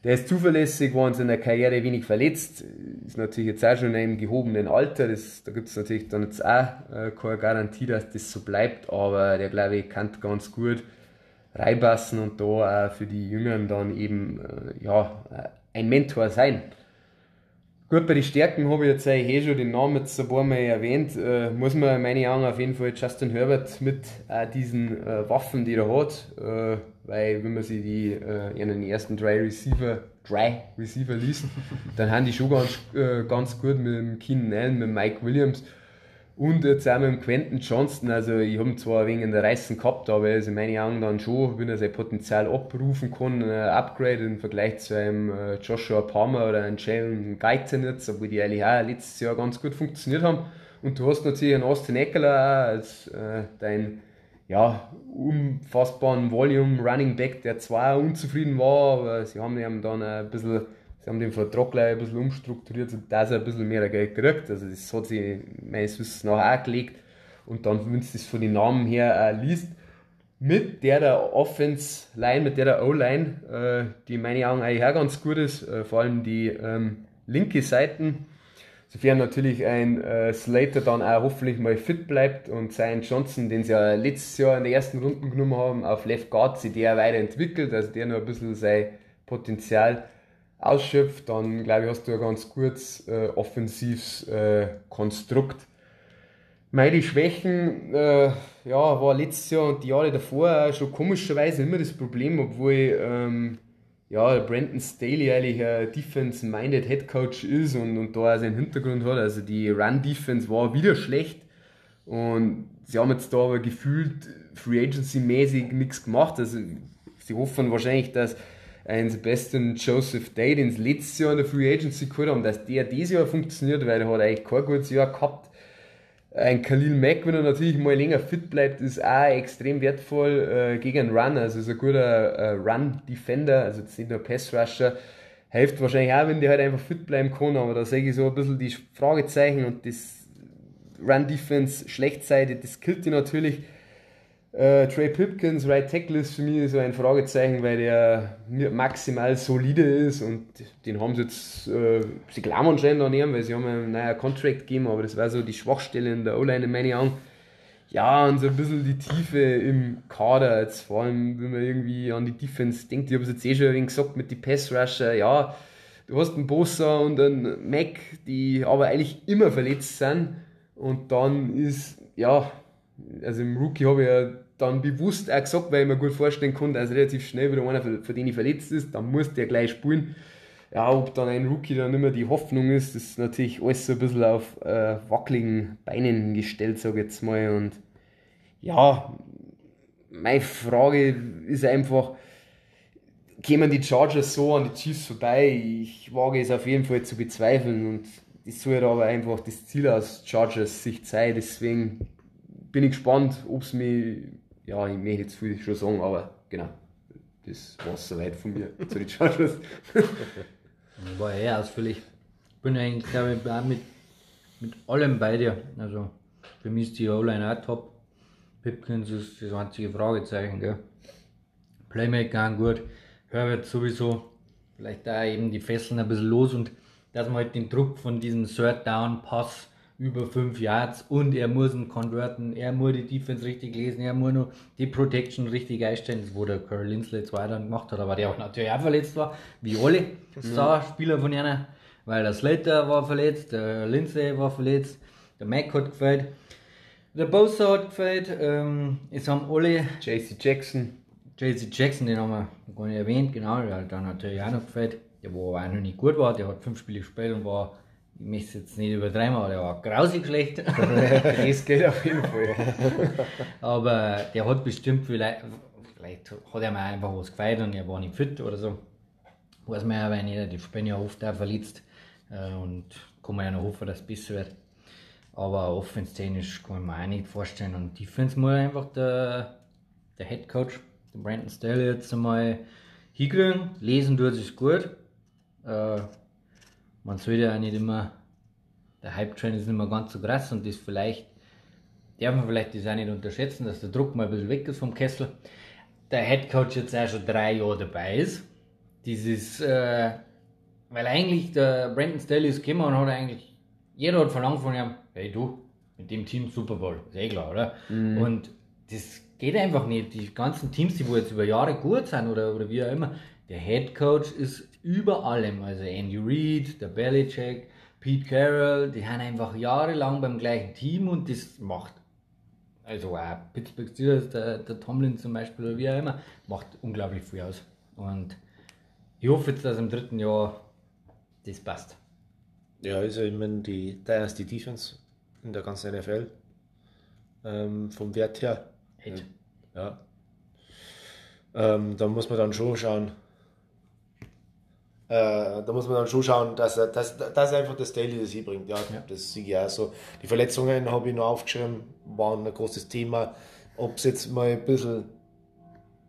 Der ist zuverlässig, war in seiner Karriere wenig verletzt, ist natürlich jetzt auch schon in einem gehobenen Alter. Das, da gibt es natürlich dann jetzt auch äh, keine Garantie, dass das so bleibt, aber der glaube ich kann ganz gut reinpassen und da auch für die Jüngeren dann eben äh, ja, ein Mentor sein. Gut, bei den Stärken habe ich jetzt eh schon den Namen jetzt ein paar Mal erwähnt. Äh, muss man meine Augen auf jeden Fall Justin Herbert mit äh, diesen äh, Waffen, die er hat, äh, weil wenn man sich die äh, in den ersten drei Receiver, drei Receiver liest, dann haben die schon ganz, äh, ganz gut mit dem Keenan Allen, mit Mike Williams und jetzt auch mit dem Quentin Johnston, also ich habe ihn zwar in der Reißen gehabt, aber er in meinen Augen dann schon, wenn er sein Potenzial abrufen kann, ein Upgrade im Vergleich zu einem äh, Joshua Palmer oder einem Jalen Guyton jetzt, obwohl die eigentlich auch letztes Jahr ganz gut funktioniert haben. Und du hast natürlich einen Austin Eckler als äh, dein ja, unfassbaren Volume Running Back, der zwar unzufrieden war, aber sie haben ihm dann ein bisschen Sie haben den Vertrag gleich ein bisschen umstrukturiert, dass er ein bisschen mehr Geld kriegt. Also das hat sich meines Wissens nach auch gelegt. Und dann, wenn du das von den Namen her äh, liest, mit der Offense-Line, mit der O-Line, äh, die in meinen Augen eigentlich auch ganz gut ist, äh, vor allem die ähm, linke Seiten, sofern natürlich ein äh, Slater dann auch hoffentlich mal fit bleibt und sein Johnson, den sie ja letztes Jahr in der ersten Runde genommen haben, auf Left Guard, sich der weiterentwickelt, also der noch ein bisschen sein Potenzial ausschöpft, dann glaube ich, hast du ein ganz gutes äh, offensives äh, Konstrukt. Meine Schwächen, äh, ja, war letztes Jahr und die Jahre davor schon komischerweise immer das Problem, obwohl ähm, ja, Brandon Staley eigentlich ein Defense-minded Head Coach ist und, und da auch seinen Hintergrund hat. Also die Run-Defense war wieder schlecht und sie haben jetzt da aber gefühlt Free Agency-mäßig nichts gemacht. Also sie hoffen wahrscheinlich, dass ein Sebastian Joseph Day, den sie letztes Jahr in der Free Agency geholt haben, dass der dieses Jahr funktioniert, weil er hat eigentlich kein gutes Jahr gehabt. Ein Khalil Mack, wenn er natürlich mal länger fit bleibt, ist auch extrem wertvoll äh, gegen einen Run. Also ist ein guter äh, Run-Defender, also jetzt nicht nur Pass-Rusher. Hilft wahrscheinlich auch, wenn der halt einfach fit bleiben kann, aber da sehe ich so ein bisschen die Fragezeichen und das Run-Defense Schlechtseite, das killt die natürlich. Äh, Trey Pipkins, Right Tackle ist für mich so ein Fragezeichen, weil der maximal solide ist und den haben sie jetzt, äh, sie glauben anscheinend an ihm, weil sie haben einen neuen Contract gegeben, aber das war so die Schwachstelle in der O-Line in meinen Augen. Ja, und so ein bisschen die Tiefe im Kader, jetzt vor allem, wenn man irgendwie an die Defense denkt, ich habe es jetzt eh schon ein gesagt mit den Pass-Rusher, ja, du hast einen Bossa und einen Mac, die aber eigentlich immer verletzt sind und dann ist, ja, also im Rookie habe ich ja dann bewusst auch gesagt, weil ich mir gut vorstellen kann, dass relativ schnell wieder einer für, für den ich verletzt ist, dann muss der gleich spielen. Ja, ob dann ein Rookie dann immer die Hoffnung ist, ist natürlich alles so ein bisschen auf äh, wackeligen Beinen gestellt, sage ich jetzt mal. Und ja, meine Frage ist einfach, kämen die Chargers so an die Chiefs vorbei? Ich wage es auf jeden Fall zu bezweifeln und das soll aber einfach das Ziel aus Chargers Sicht sein. Deswegen bin ich gespannt, ob es mich ja, ich möchte jetzt viel schon sagen, aber genau, das war es soweit von mir zu den Chargers. war eher ausführlich. Ich bin eigentlich, glaube ich, auch mit, mit allem bei dir. Also, für mich ist die O-Line auch top. Pipkins ist das einzige Fragezeichen, gell. Playmaker gut. Herbert sowieso. Vielleicht da eben die Fesseln ein bisschen los und dass man halt den Druck von diesem Third Down Pass über 5 Yards und er muss ihn converten, er muss die Defense richtig lesen, er muss nur die Protection richtig einstellen, das wo der Curry Linsley zwar dann gemacht hat, aber der auch natürlich auch verletzt war, wie alle Star-Spieler von ihnen, weil der Slater war verletzt, der Linsley war verletzt, der Mac hat gefällt, der Bosa hat gefällt, ähm, es haben alle... JC Jackson. JC Jackson, den haben wir gar nicht erwähnt, genau, der hat dann natürlich auch noch gefällt, der wo auch noch nicht gut war, der hat fünf Spiele gespielt und war ich möchte es jetzt nicht übertreiben, aber der war grausig schlecht. (laughs) das geht auf jeden Fall. aber der hat bestimmt vielleicht, vielleicht hat er mir einfach was gefeiert und er war nicht fit oder so. Weiß man ja, weil nicht, die spielen ja oft auch verletzt äh, und kann man ja noch hoffen, dass es besser wird. Aber offense-technisch kann ich mir auch nicht vorstellen. Und Defense muss einfach der, der Head Coach, der Brandon Staley, jetzt einmal hinkriegen. Lesen tut es gut. Äh, man sollte ja nicht immer, der Hype-Train ist nicht immer ganz so krass und das vielleicht, darf man vielleicht das auch nicht unterschätzen, dass der Druck mal ein bisschen weg ist vom Kessel. Der Headcoach jetzt auch schon drei Jahre dabei ist. Dieses, äh, weil eigentlich der Brandon Staley ist gekommen und hat eigentlich, jeder hat verlangt von ihm, hey du, mit dem Team Super Bowl, ist eh klar, oder? Mhm. Und das geht einfach nicht. Die ganzen Teams, die wo jetzt über Jahre gut sind oder, oder wie auch immer, der Head Coach ist über allem. Also Andy Reid, der Belichick, Pete Carroll, die haben einfach jahrelang beim gleichen Team und das macht. Also auch Pittsburgh Steelers, der, der Tomlin zum Beispiel oder wie auch immer, macht unglaublich viel aus. Und ich hoffe jetzt, dass im dritten Jahr das passt. Ja, also ich meine, die, die Defense in der ganzen NFL. Ähm, vom Wert her. Head. Ja. Ähm, da muss man dann schon schauen. Äh, da muss man dann schon schauen, dass er, dass, dass er einfach das Daily das hinbringt. Ja, Ja. das sehe ich auch so. Die Verletzungen habe ich noch aufgeschrieben, waren ein großes Thema. Ob es jetzt mal ein bisschen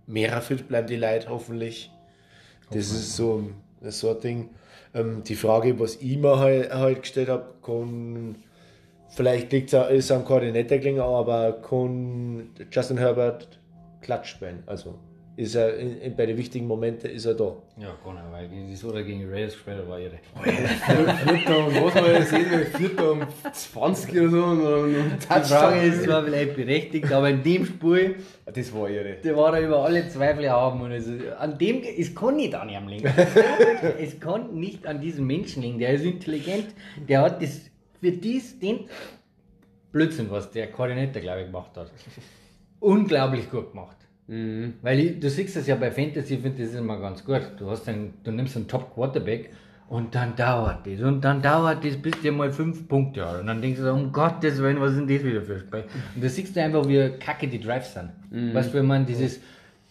mehr fit bleiben, die Leute hoffentlich. Das ist so, das ist so ein Ding. Ähm, die Frage, was ich mir halt, halt gestellt habe, kann, vielleicht liegt es am Koordinator gelingen, aber kann Justin Herbert Klatsch spielen. Also ist er in, in, bei den wichtigen Momenten ist er da. Ja, kann er, weil gegen die Soda gegen die Raiders gespielt hat, war irre. (laughs) Vierter und was war das? Vierter um 20 oder so und, und Die Frage ist zwar vielleicht berechtigt, aber in dem Spiel, Das war irre. der war er über alle Zweifel haben. Und also an dem, es kann nicht an ihm liegen. (laughs) es kann nicht an diesem Menschen liegen. Der ist intelligent, der hat das für dies, den Blödsinn, was der Koordinator, glaube ich, gemacht hat. Unglaublich gut gemacht. Weil ich, du siehst das ja bei Fantasy, ich finde das immer ganz gut. Du, hast einen, du nimmst einen Top Quarterback und dann dauert das und dann dauert das, bis dir mal fünf Punkte hat. Und dann denkst du, so, um Gottes Willen, was ist denn das wieder für ein Spiel? Und da siehst du einfach, wie kacke die Drives sind. Weißt du, wenn man dieses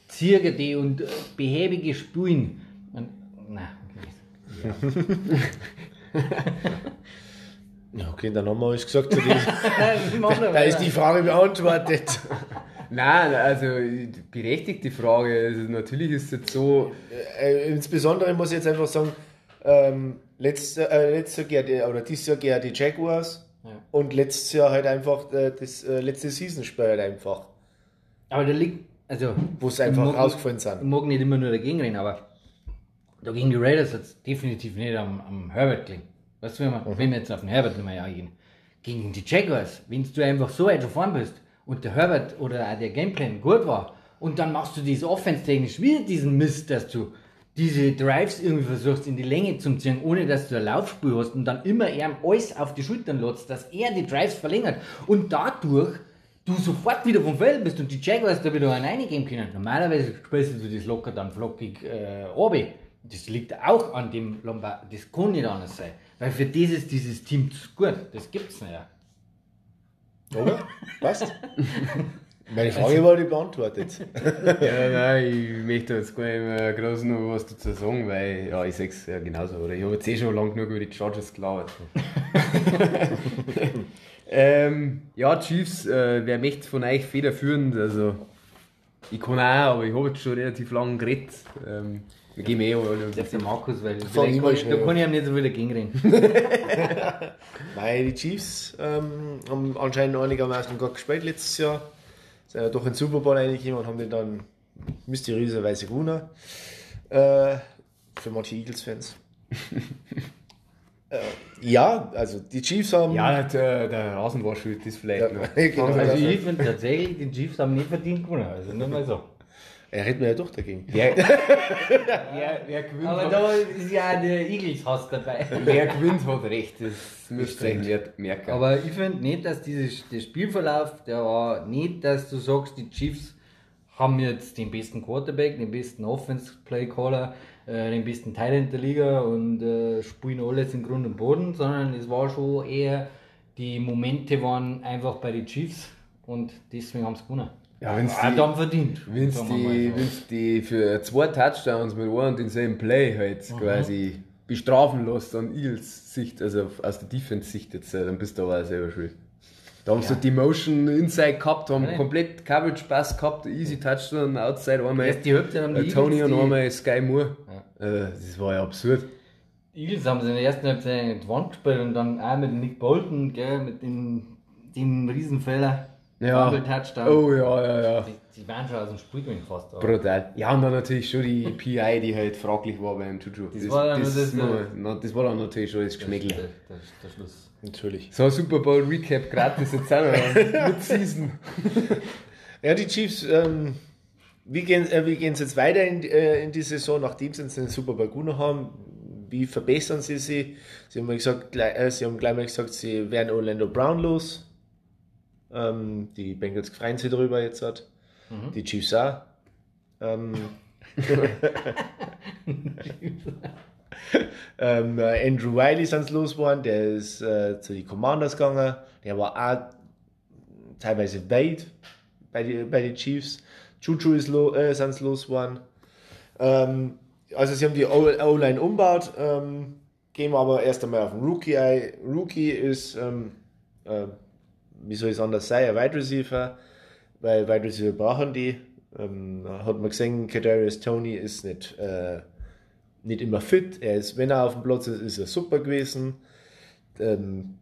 ziergerte und behäbige Spielen. Und, na, (laughs) Ja, okay, dann haben wir alles gesagt. zu dem. (laughs) da ist die Frage beantwortet. (laughs) Nein, also berechtigte Frage. Also, natürlich ist es jetzt so, Äh, insbesondere muss ich jetzt einfach sagen, ähm, letztes, äh, letztes Jahr die, oder dieses Jahr gegen die Jaguars Ja. und letztes Jahr halt einfach äh, das äh, letzte Season-Spiel halt einfach, Aber da liegt, also. wo es einfach ich mag- rausgefallen Ich sind. mag nicht immer nur dagegen reden, aber da gegen die Raiders hat es definitiv nicht am, am Herbert gelegen. Weißt du, wenn wir, wenn wir jetzt auf den Herbert nicht mehr eingehen. Gegen die Jaguars, wenn du einfach so weit vorn bist und der Herbert oder der Gameplan gut war und dann machst du das offense-technisch wieder diesen Mist, dass du diese Drives irgendwie versuchst in die Länge zu ziehen, ohne dass du ein Laufspiel hast und dann immer eher alles auf die Schultern lässt, dass er die Drives verlängert und dadurch du sofort wieder vom Feld bist und die Jaguars da wieder reingehen können. Normalerweise spielst du das locker dann flockig äh, runter. Das liegt auch an dem Lombard. Das kann nicht anders sein. Weil für das ist dieses Team zu gut. Das gibt's nicht. Oder? Passt? (laughs) Meine Frage wurde beantwortet. (laughs) ja, nein, ich möchte jetzt gar nicht mehr groß noch was dazu sagen, weil ja, ich sehe es ja genauso. Oder ich habe jetzt eh schon lang genug über die Chargers gelabert. (laughs) ähm, ja, Chiefs, äh, wer möchte von euch federführend? Also, ich kann auch, aber ich habe jetzt schon relativ lange geredet. Ähm, wir gehen eh alle ist der Markus, weil ich kann, ich- da kann ich ihm nicht so viel dagegen reden. (laughs) Nein, die Chiefs ähm, haben anscheinend einigermaßen gut gespielt letztes Jahr. Sind ja doch in den Super Bowl reingekommen und haben den dann mysteriöserweise gewonnen. Äh, für manche Eagles-Fans. (laughs) äh, ja, also die Chiefs haben. Ja, der, der Rasen war schuld, das vielleicht Ja, noch. (laughs) genau. Also ich finde tatsächlich, die Chiefs haben nicht verdient gewonnen. Also nur mal so. Er redet mir ja doch dagegen. Wer, (laughs) wer, wer, gewinnt, Aber hat, da ist ja der Eagles-Hass dabei. (laughs) wer gewinnt, hat recht. Das müsst ihr merken. Aber ich finde nicht, dass dieses der Spielverlauf, der war nicht, dass du sagst, die Chiefs haben jetzt den besten Quarterback, den besten Offense-Play-Caller, äh, den besten Talent der Liga und äh, spielen alles in Grund und Boden, sondern es war schon eher, die Momente waren einfach bei den Chiefs und deswegen haben sie gewonnen. Ja, wenn's Ah, die- dann verdient. Wenn wir die, so. die für zwei Touchdowns mit einem und denselben Play halt quasi bestrafen lässt an Eagles Sicht, also aus der Defense-Sicht jetzt, äh, dann bist du aber auch selber schuld. Da haben sie die Motion Inside gehabt, haben Ja. komplett Coverage Pass gehabt, easy Touchdown, Outside einmal die Hälfte haben die Tony Eagles und die- einmal Sky Moore. Äh, das war ja absurd. Eagles haben sie in der ersten Halbzeit die Wand gespielt und dann auch mit Nick Bolton, gell, mit dem, dem Riesenfehler. Ja. Fumble Touchdown. Oh ja, ja, ja. Die, die waren schon aus dem Spiel gewesen fast. aber- Brutal. Ja, und dann natürlich schon die PI, die halt fraglich war beim Juju. Das war dann das, das, noch- na, das war dann natürlich schon das Das, Geschmäckle. der, der, der Schluss. Natürlich. So, Super Bowl Recap gratis jetzt auch noch (laughs) mit Season. (laughs) Ja, die Chiefs, ähm, wie gehen äh, wie gehen's jetzt weiter in, äh, in die Saison, nachdem sie jetzt den Super Bowl gewonnen haben? Wie verbessern sie sie? Sie haben, mal gesagt, gleich, äh, sie haben gleich mal gesagt, sie werden Orlando Brown los. Ähm, die Bengals freuen sich darüber jetzt. Hat. Die Chiefs auch. Ähm, (laughs) ähm, äh, Andrew Wiley sind losgeworden, der ist äh, zu den Commanders gegangen. Der war auch teilweise weit bei den bei die Chiefs. Juju ist lo, äh, sind losgeworden. Ähm, also sie haben die O-Line umgebaut, ähm, gehen wir aber erst einmal auf den Rookie ein. Rookie ist, ähm, äh, wie soll es anders sagen, ein Wide Receiver, weil Wide Receiver brauchen die. Ähm, hat man gesehen, Kadarius Tony ist nicht, äh, nicht immer fit. Er ist, wenn er auf dem Platz ist, ist er super gewesen. Ähm,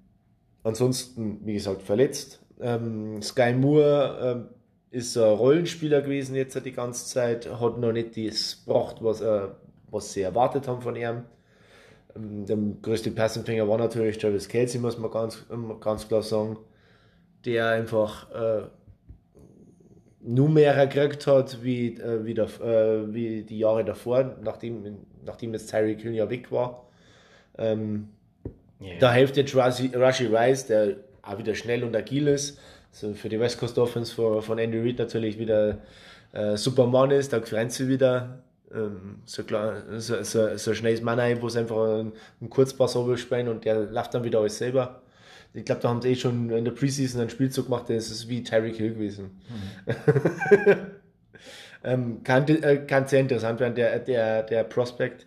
ansonsten, wie gesagt, verletzt. Ähm, Sky Moore ähm, ist ein Rollenspieler gewesen jetzt die ganze Zeit, hat noch nicht das gebracht, was, äh, was sie erwartet haben von ihm. Ähm, der größte Passempfänger war natürlich Travis Kelsey, muss man ganz, ganz klar sagen, der einfach äh, nur mehr gekriegt hat wie, äh, wie, der, äh, wie die Jahre davor, nachdem, nachdem jetzt Tyreek Hill ja weg war. Ähm, da hilft jetzt Rashi, Rashi Rice, der auch wieder schnell und agil ist. Also für die West Coast Offense von, von Andy Reid natürlich wieder äh, Superman ist. Da freuen sie wieder ähm, so, klar, so, so, so ein schnelles Mann ein, wo sie einfach einen, einen Kurzpass spielen und der läuft dann wieder alles selber. Ich glaube, da haben sie eh schon in der Preseason einen Spielzug gemacht, das ist wie Tyreek Hill gewesen. (laughs) ähm, kann, äh, kann sehr interessant werden, der, der, der Prospect.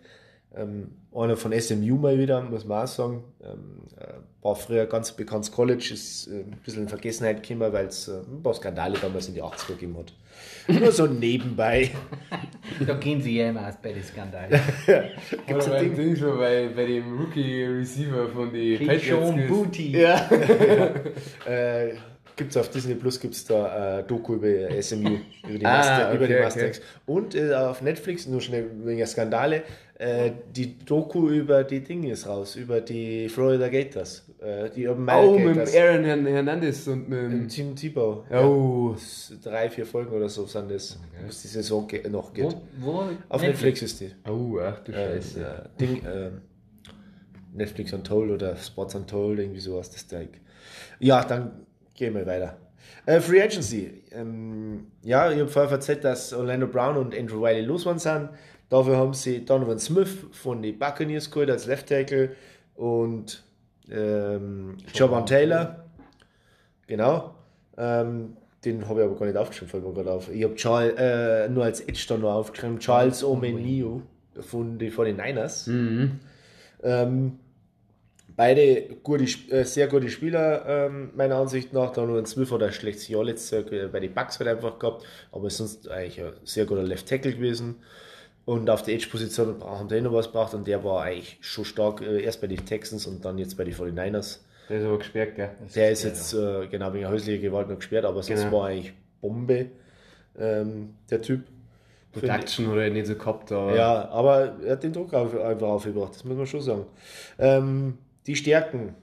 Ähm, einer von SMU mal wieder, muss man auch sagen. Ähm, äh, war früher ganz bekanntes College, ist äh, ein bisschen in Vergessenheit gekommen, weil es äh, ein paar Skandale damals in die 80er gegeben hat. Nur so nebenbei. (laughs) Da gehen sie ja immer aus bei den Skandalen. Gibt's Oder ein Ding? Ding schon bei, bei dem Rookie Receiver von den gewesen. Booty. Ja. (laughs) äh, gibt's auf Disney Plus gibt's da äh, Doku über SMU, (laughs) über die, Ah, Master, über die okay, Mustangs. Und äh, auf Netflix, nur schnell wegen der Skandale, äh, die Doku über die Dinge ist raus, über die Florida Gators. Äh, die Urban Meyer Oh, mit Gators. Aaron Hern- Hernandez und mit dem. Team Tebow. Oh. Das- Drei, vier Folgen oder so sind das, wo es die Saison ge noch geht. Wo, wo? Auf Netflix, ist die. Oh, ach du Äh, Scheiße. äh, Ding, äh, Netflix Untold oder Spots Untold, irgendwie sowas, das Teil. Ja, dann gehen wir weiter. Äh, Free Agency. Ähm, ja, ich habe vorher erzählt, dass Orlando Brown und Andrew Wiley losgeworden sind. Dafür haben sie Donovan Smith von den Buccaneers geholt als Left Tackle und ähm, Jovan Taylor. Genau. Ähm, den habe ich aber gar nicht aufgeschrieben, fällt mir gerade auf. Ich habe Charles, äh, nur als Edge dann noch aufgeschrieben, Charles Omenio von den 49ers. Ähm, beide gute, äh, sehr gute Spieler, ähm, meiner Ansicht nach. Da nur ein Smith oder ein schlechtes Jahr letztes Jahr bei den Bucks halt einfach gehabt, aber sonst eigentlich ein sehr guter Left Tackle gewesen. Und auf der Edge-Position haben sie noch was gebracht und der war eigentlich schon stark, äh, erst bei den Texans und dann jetzt bei den 49ers. Der ist aber gesperrt, gell? Der ist jetzt äh, genau wegen häuslicher Gewalt noch gesperrt, aber sonst Genau. war eigentlich Bombe, ähm, der Typ. Production er nicht so gehabt, aber. Ja, aber er hat den Druck auf, einfach aufgebracht, das muss man schon sagen. Ähm, die Stärken,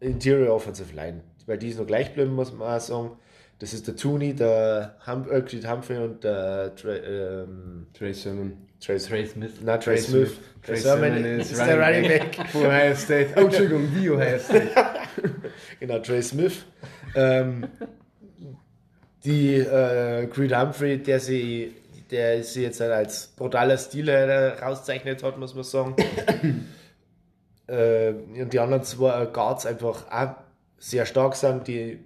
Interior Offensive Line, weil die ist noch gleich bleiben, muss man auch sagen. Das ist der Tooney, der hum Creed Humphrey und der Tra ähm, Trey Sermon. Trace, Trey Smith. na, Trey Trey Smith. Trey Trey Sermon ist ist der Running Back. Von Ohio State. (laughs) Oh, Entschuldigung, die Ohio State. (laughs) Genau, Trey Smith. ähm, die äh, Creed Humphrey, der sie, der sie jetzt halt als brutaler Stilheader rauszeichnet hat, muss man sagen. Äh, und die anderen zwei Guards einfach auch sehr stark sind, die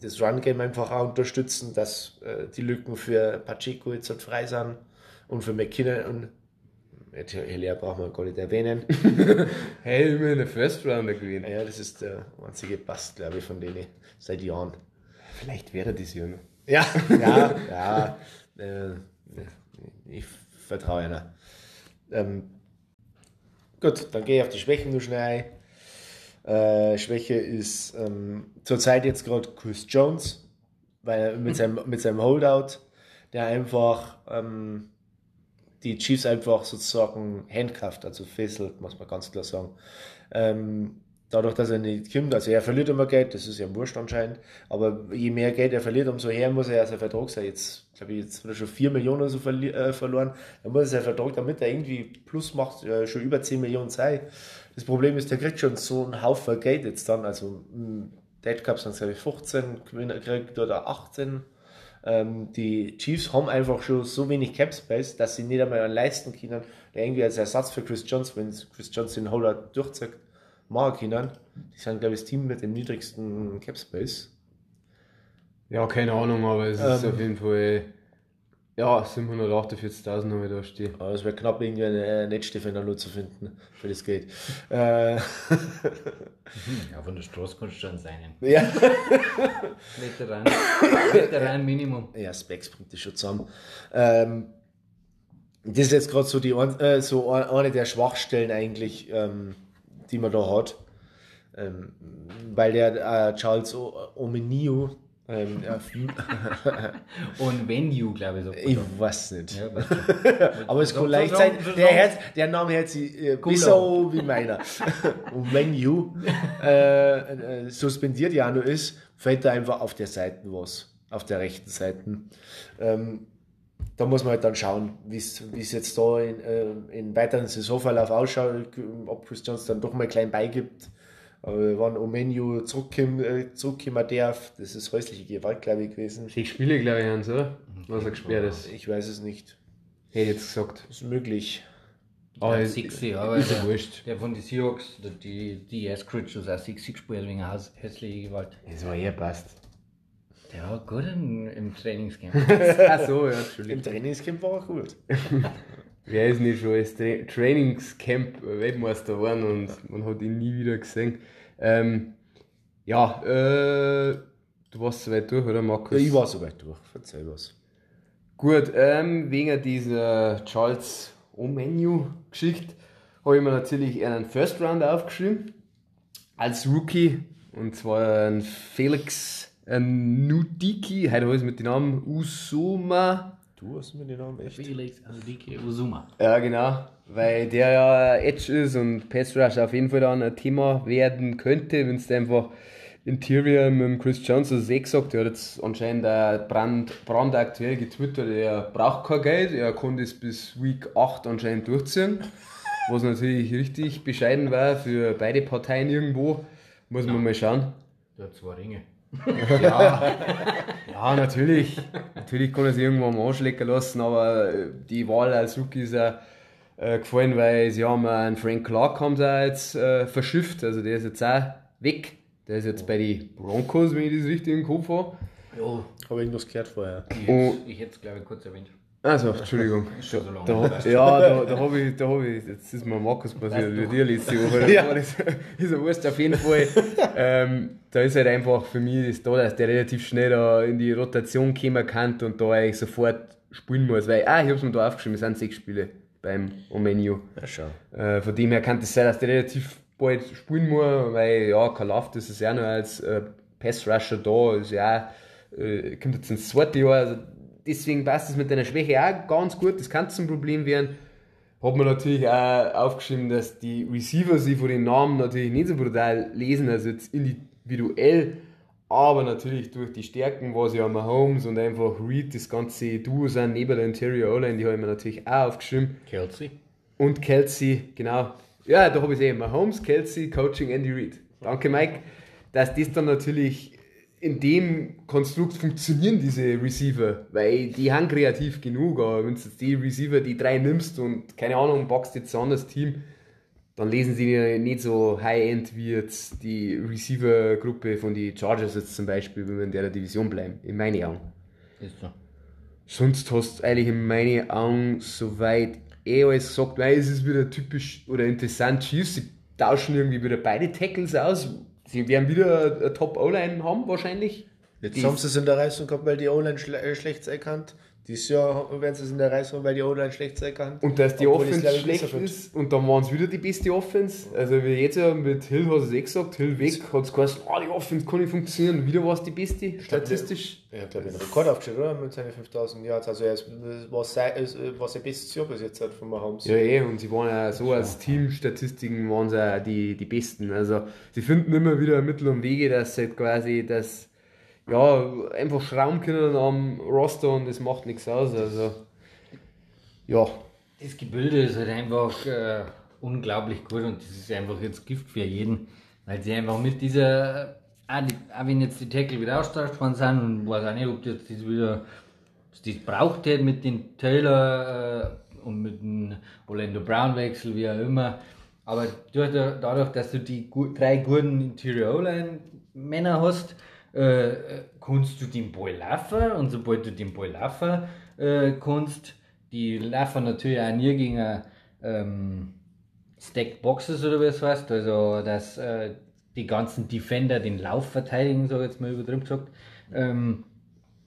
das Run-Game einfach auch unterstützen, dass äh, die Lücken für Pacheco jetzt halt frei sind und für McKinnon und Helia braucht man gar nicht erwähnen. (laughs) Hey, immer in der First Rounder gewesen. Ja, das ist der einzige Pass, glaube ich, von denen seit Jahren. Vielleicht wäre das ja noch. Ja, ja, ja. Äh, ich vertraue einer. Ähm, gut, dann gehe ich auf die Schwächen nur schnell ein. Äh, Schwäche ist ähm, zurzeit jetzt gerade Chris Jones, weil er mit seinem, mit seinem Holdout, der einfach ähm, die Chiefs einfach sozusagen handcuffed, also fesselt, muss man ganz klar sagen. Ähm, dadurch, dass er nicht kommt, also er verliert immer Geld, das ist ja wurscht anscheinend, aber je mehr Geld er verliert, umso her muss er ja sein Vertrag sein. Jetzt, glaube ich, jetzt hat er schon 4 Millionen so äh, verloren, dann muss er sein Vertrag, damit er irgendwie Plus macht, äh, schon über 10 Millionen sein. Das Problem ist, der kriegt schon so einen Haufen Geld jetzt dann, also im Dead Cup sind glaube ich 15, Gewinner kriegt oder 18. Ähm, die Chiefs haben einfach schon so wenig Cap Space, dass sie nicht einmal leisten können, der irgendwie als Ersatz für Chris Jones, wenn Chris Jones den Holder durchzieht, machen können. Die sind, glaube ich, das Team mit dem niedrigsten Cap Space. Ja, keine Ahnung, aber es ist Ähm. auf jeden Fall. Ja, 748.000 habe ich da stehen. Aber es wäre knapp, irgendwie einen äh, Netzdefender nur zu finden, für das Geld. Äh, Ja, von der Straße kannst du schon sein. ja. Veteran. Veteran Minimum. Ja, Specs bringt das schon zusammen. Ähm, das ist jetzt gerade so, die, äh, so ein- eine der Schwachstellen eigentlich, ähm, die man da hat. Ähm, weil der äh, Charles Omeniu, ähm, (laughs) (laughs) Und Venue, glaube ich, so. ich weiß nicht. Ja, weißt du. (laughs) Aber es kann leicht sein, der, Herz, der Name hört sich äh, besser wie meiner. Und wenn you äh, äh, suspendiert ja nur ist, fällt da einfach auf der Seite was, auf der rechten Seite. Ähm, da muss man halt dann schauen, wie es jetzt da in, äh, in weiteren Saisonverlauf ausschaut, ob Chris Jones dann doch mal klein beigibt. Aber wann Omenu zurückkommen, äh, zurückkommen darf, das ist häusliche Gewalt, glaube ich, gewesen. Sechs Spiele, glaube ich, haben oder? Was er gesperrt ist. Ich weiß es nicht. Hätte ich jetzt gesagt. Ist möglich. Aber Ja, ist, 60, aber ist ja der, wurscht. der von den Seahawks, der- die, die Eskridge, ist auch 60 gespielt wegen Haus- hässliche Gewalt. Das war eher passt. Der war gut im, im Trainingscamp. (laughs) Ach so, ja, Im Entschuldigung. Trainingscamp war er gut. (laughs) Wer ist nicht schon als Tra Trainingscamp Weltmeister geworden und man hat ihn nie wieder gesehen. Ähm, ja, äh, du warst soweit durch, oder Markus? Ja, ich war soweit durch. Verzeih was. Gut, ähm, wegen dieser Charles Omenu-Geschichte habe ich mir natürlich einen First Round aufgeschrieben. Als Rookie. Und zwar ein Felix ein Nudiki. Heute habe ich es mit dem Namen Usuma. Du hast mir den Namen echt. Felix Andike Uzuma. Ja, genau. Weil der ja Edge ist und Pass Rush auf jeden Fall dann ein Thema werden könnte, wenn es einfach Interior mit dem Chris Jones, also eh gesagt, der hat jetzt anscheinend auch brand, brandaktuell getwittert, er braucht kein Geld, er konnte es bis Week 8 anscheinend durchziehen. Was natürlich richtig bescheiden war für beide Parteien irgendwo. Muss man mal schauen. Der hat zwei Ringe. Ja, ja natürlich. Natürlich kann er sich irgendwo am Arsch lecken lassen, aber äh, die Wahl als Rookie ist ja äh, gefallen, weil sie haben einen Frank Clark haben sie jetzt äh, verschifft, also der ist jetzt auch weg. Der ist jetzt bei den Broncos, wenn ich das richtig im Kopf habe. Ja, Habe irgendwas gehört vorher. ich ich hätte es, glaube ich, kurz erwähnt. Also, Entschuldigung. Ist (laughs) schon so lange. Da, ja, da, da habe ich, da hab ich, jetzt ist mir Markus passiert, wie dir letzte Woche. Ja. Das (laughs) ist ja wurscht, auf jeden Fall. ähm, da ist halt einfach für mich das da, dass der relativ schnell da in die Rotation kommen kann und da eigentlich sofort spielen muss. Weil, ah, ich habe es mir da aufgeschrieben, es sind sechs Spiele beim Omeniu. Ja, schau. Äh, von dem her kann es sein, dass der relativ bald spielen muss, weil ja, Kalaf, das ist ja noch als äh, Pass-Rusher da, ist ja auch, äh, kommt jetzt ins zweite Jahr, also deswegen passt es mit deiner Schwäche auch ganz gut, das kann zum Problem werden. Hat man natürlich auch aufgeschrieben, dass die Receiver sich von den Namen natürlich nicht so brutal lesen, also jetzt individuell, aber natürlich durch die Stärken, was ja Mahomes und einfach Reed, das ganze Duo sind, neben der Interior O-Line, die habe ich mir natürlich auch aufgeschrieben. Kelsey. Und Kelsey, genau. Ja, da habe ich es eh. Mahomes, Kelsey, Coaching, Andy Reid. Danke, Mike. Dass das dann natürlich in dem Konstrukt funktionieren, diese Receiver, weil die haben kreativ genug, aber wenn du jetzt die Receiver, die drei nimmst und keine Ahnung, boxt jetzt ein anderes Team, dann lesen sie nicht so high-end wie jetzt die Receiver-Gruppe von den Chargers jetzt zum Beispiel, wenn wir in der Division bleiben, in meinen Augen. Ist so. Sonst hast du eigentlich in meinen Augen soweit eh alles gesagt, weil es ist wieder typisch oder interessant. Chiefs, sie tauschen irgendwie wieder beide Tackles aus. Sie werden wieder eine Top-O-Line haben, wahrscheinlich. Jetzt Die- haben sie es in der Reißung gehabt, weil die O-Line schle äh, schlecht erkannt. Dieses Jahr werden sie es in der Reise haben, weil die O-Line schlecht sein kann. Und dass die Obwohl Offense schlecht ist und dann waren es wieder die beste Offense. Also wie jetzt ja mit Hill hast du es eh gesagt, Hill weg, hat es geheißen, oh, die Offense kann nicht funktionieren. Wieder war es die beste, statistisch. Er hat, glaube ich, einen Rekord aufgestellt, oder? Mit seinen 5000 Yards. Also, er ist, war, sein, bestes Jahr bis jetzt halt von Mahomes. Ja, eh, und sie waren ja so als Teamstatistiken waren sie auch die, die besten. Also sie finden immer wieder Mittel und Wege, dass sie halt quasi das ja, einfach schrauben können am Roster und das macht nichts aus. Also ja, Das Gebilde ist halt einfach äh, unglaublich gut und das ist einfach jetzt Gift für jeden, weil sie einfach mit dieser, auch, die, auch wenn jetzt die Tackle wieder austauscht worden sind und weiß auch nicht, ob das, das wieder das braucht hätte mit den Taylor äh, und mit dem Orlando Brown Wechsel, wie auch immer. Aber durch, dadurch, dass du die drei guten Interior O-Line Männer hast, äh, kannst du den Ball laufen und sobald du den Ball laufen äh, kannst, die laufen natürlich auch nie gegen ähm, Stacked Boxes oder es heißt, also dass äh, die ganzen Defender den Lauf verteidigen, so jetzt mal übertrieben gesagt. Ähm,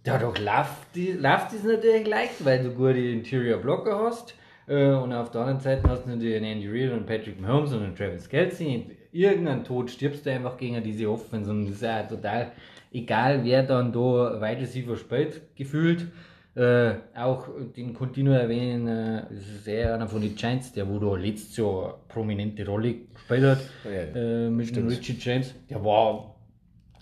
dadurch läuft, es natürlich leicht, weil du gute Interior Blocker hast. Äh, und auf der anderen Seite hast du natürlich einen Andy Reid und Patrick Mahomes und einen Travis Kelsey. Und irgendein Tod stirbst du einfach gegen diese Offense und das ist auch total egal, wer dann da Wide Receiver spielt, gefühlt. Äh, auch den Continuo erwähnen, äh, das ist eher einer von den Giants, der wo da letztes Jahr eine prominente Rolle gespielt hat, Ja, ja. äh, mit dem Richie James. Der war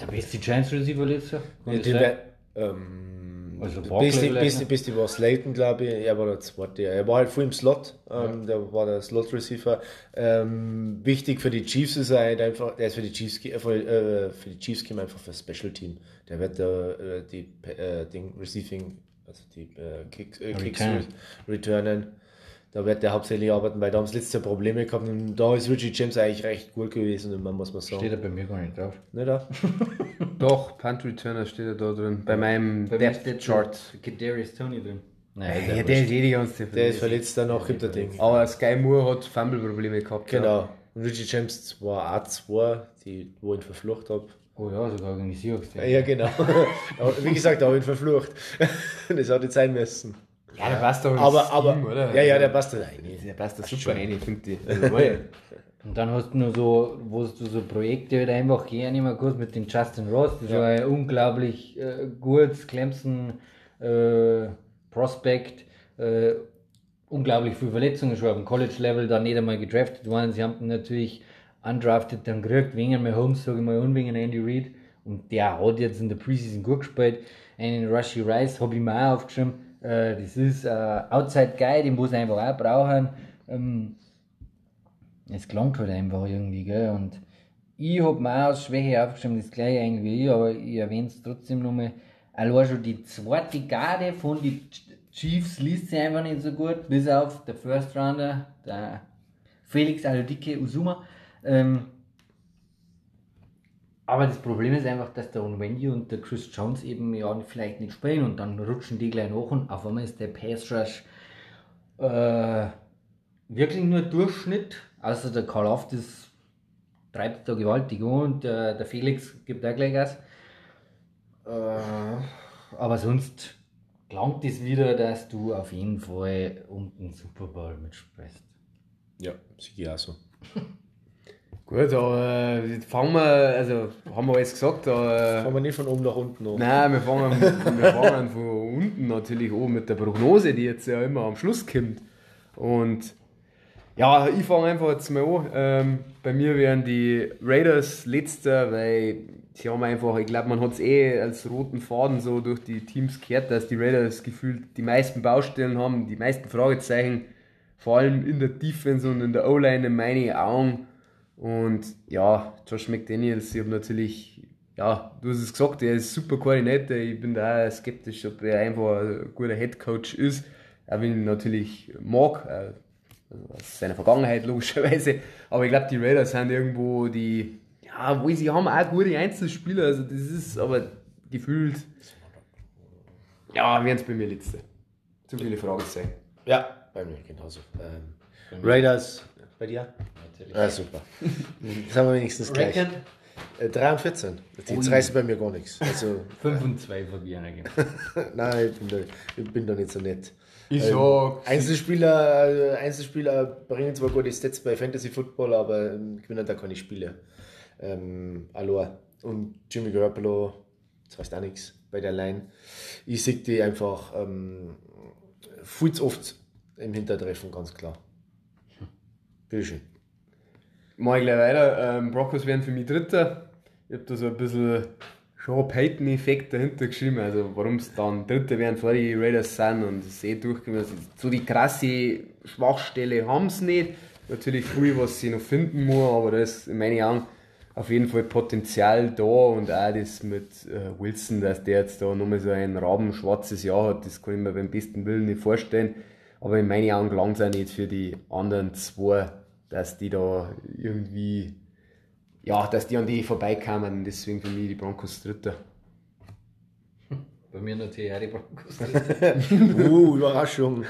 der beste Giants Receiver letztes Jahr. Ja, ähm, Also beste, vielleicht, beste, ne? beste war Slayton, glaube ich. Er war der zweite. Er war halt voll im Slot. Ähm, Der war der Slot-Receiver. Ähm, wichtig für die Chiefs ist er halt einfach, der ist für die Chiefs, äh, für, äh, für die Chiefs Team einfach für Special Team. Der wird äh, die äh, Ding Receiving, also die äh, Kicks, äh, Kicks Return. re- returnen. Da wird der hauptsächlich arbeiten, weil da haben sie letztes Jahr Probleme gehabt und da ist Richie James eigentlich recht gut gewesen, man muss man sagen. Steht er bei mir gar nicht drauf. Nicht da? (laughs) doch, Punt Returner steht ja da drin, bei meinem Bei Depth steht Chart. Kadarius Tony drin. Nein, Ja, der ist eh die ganze Zeit Der ist verletzt. danach gibt er Ding. Aber Sky Moore hat Fumble-Probleme gehabt. ja. Genau. Und Richie James war auch zwei, die, wo ich ihn verflucht habe. Oh ja, sogar gegen die Seahawks. Ja, genau. (laughs) Aber Wie gesagt, da habe ich ihn verflucht. (laughs) das hat nicht sein müssen. Ja, der passt Aber, aber, Team, oder? ja, ja, der passt da rein. Der passt da super rein, ich finde. Also. (laughs) Und dann hast du noch so, wo du so Projekte halt einfach hernehmen kannst mit dem Justin Ross. Das war ein unglaublich äh, gutes Clemson äh, Prospect. Äh, unglaublich viele Verletzungen schon auf dem College-Level, dann nicht einmal gedraftet worden. Sie haben ihn natürlich undrafted dann gekriegt, wegen Mahomes, sage ich mal, und wegen Andy Reid. Und der hat jetzt in der Preseason gut gespielt. Einen Rushy Rice habe ich mir auch aufgeschrieben. Äh, das ist äh, Outside Guy, den muss einfach auch brauchen. Ähm, es klingt halt einfach irgendwie, gell? Und ich hab mir auch als Schwäche aufgeschrieben, das gleiche eigentlich wie ich, aber ich erwähne es trotzdem nochmal. Allein schon die zweite Garde von den Chiefs liest sich einfach nicht so gut, bis auf der First Rounder, der Felix Alodike Usuma. Ähm, aber das Problem ist einfach, dass der Onwendy und der Chris Jones eben ja vielleicht nicht spielen und dann rutschen die gleich nach und auf einmal ist der Pass Rush äh, wirklich nur Durchschnitt. Außer der Karl Oft das treibt da gewaltig und der, der Felix gibt auch gleich Gas. Äh, aber sonst klangt es wieder, dass du auf jeden Fall um den Super Bowl mitspielst. Ja, sicher auch so. (laughs) Gut, aber äh, fangen wir, also haben wir alles gesagt, aber, äh, Fangen wir nicht von oben nach unten an. Nein, wir fangen, wir fangen von unten natürlich an mit der Prognose, die jetzt ja immer am Schluss kommt. Und ja, ich fange einfach jetzt mal an. Ähm, bei mir wären die Raiders letzter, weil sie haben einfach, ich glaube, man hat es eh als roten Faden so durch die Teams gehört, dass die Raiders gefühlt die meisten Baustellen haben, die meisten Fragezeichen, vor allem in der Defense und in der O-Line in meinen Augen. Und ja, Josh McDaniels, ich habe natürlich, ja, du hast es gesagt, er ist super Koordinator. Ich bin da auch skeptisch, ob er einfach ein guter Headcoach ist. Auch wenn ich ihn natürlich mag, äh, also aus seiner Vergangenheit (laughs) logischerweise. Aber ich glaube, die Raiders sind irgendwo die, ja, wo sie haben auch gute Einzelspieler. Also das ist aber gefühlt, ja, wären es bei mir letzte. Zu viele Fragezeichen. Ja, bei mir genauso. Ähm, Raiders, bei dir? Natürlich. Ah, super. Das haben wir wenigstens gleich. Reckon, Äh, 3 und 14. Die Ui. reißen bei mir gar nichts. Also, (laughs) 5 und 2 von geben. nein, ich bin, da, ich bin da nicht so nett. Ich Ähm, sag, Einzelspieler, äh, Einzelspieler bringen zwar gute Stats bei Fantasy Football, aber ähm, gewinnen da keine Spiele. Ähm, Aloha. Und Jimmy Garoppolo, das heißt auch nichts bei der Line. Ich sehe die einfach ähm, viel zu oft im Hintertreffen, ganz klar. Bitteschön. Mach ich gleich weiter. Ähm, Broncos werden für mich Dritter. Ich habe da so ein bisschen Sean Payton-Effekt dahinter geschrieben, also warum es dann Dritter werden vor die Raiders sind und es eh durchgekommen ist. So die krasse Schwachstelle haben sie nicht. Natürlich viel, was sie noch finden muss, aber da ist in meinen Augen auf jeden Fall Potenzial da und auch das mit äh, Wilson, dass der jetzt da nochmal so ein rabenschwarzes Jahr hat, das kann ich mir beim besten Willen nicht vorstellen. Aber in meinen Augen gelangt es auch nicht für die anderen zwei, dass die da irgendwie, ja, dass die an die vorbeikamen. Deswegen für mich die Broncos Dritter. Bei mir natürlich auch die Broncos. (laughs) Uh, Überraschung.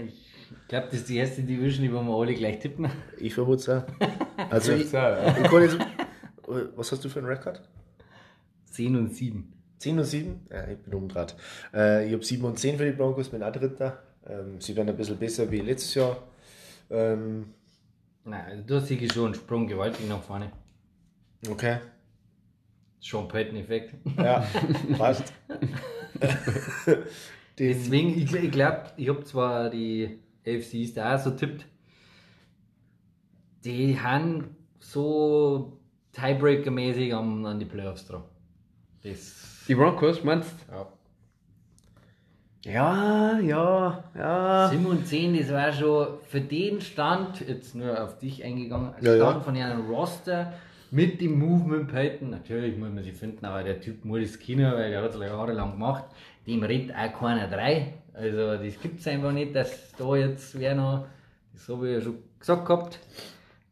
Ich glaube, das ist die erste Division, die wir alle gleich tippen. Ich vermute es auch. Also, ich, ich kann jetzt, was hast du für einen Rekord? 10 und 7. 10 und 7? Ja, ich bin umdraht. Äh, ich habe 7 und 10 für die Broncos, bin auch Dritter. Ähm, sie werden ein bisschen besser wie letztes Jahr. Ähm, Nein, also da sehe ich schon einen Sprung gewaltig nach vorne. okay. Sean Payton-Effekt. Ja, passt. (laughs) Deswegen, ich, ich glaube, ich habe zwar die AFCs da auch so tippt, die haben so Tiebreaker-mäßig an, an die Playoffs dran. Das, Die Broncos, meinst du? Ja, ja, ja, ja. 7 und 10, das war schon für den Stand, jetzt nur auf dich eingegangen, Stand ja, ja. von ihrem Roster mit dem Movement Payton. Natürlich muss man sie finden, aber der Typ muss das Kino, weil der hat es jahrelang gemacht. Dem redet auch keiner drei. Also, das gibt es einfach nicht, dass da jetzt wer noch, das habe ich ja schon gesagt gehabt.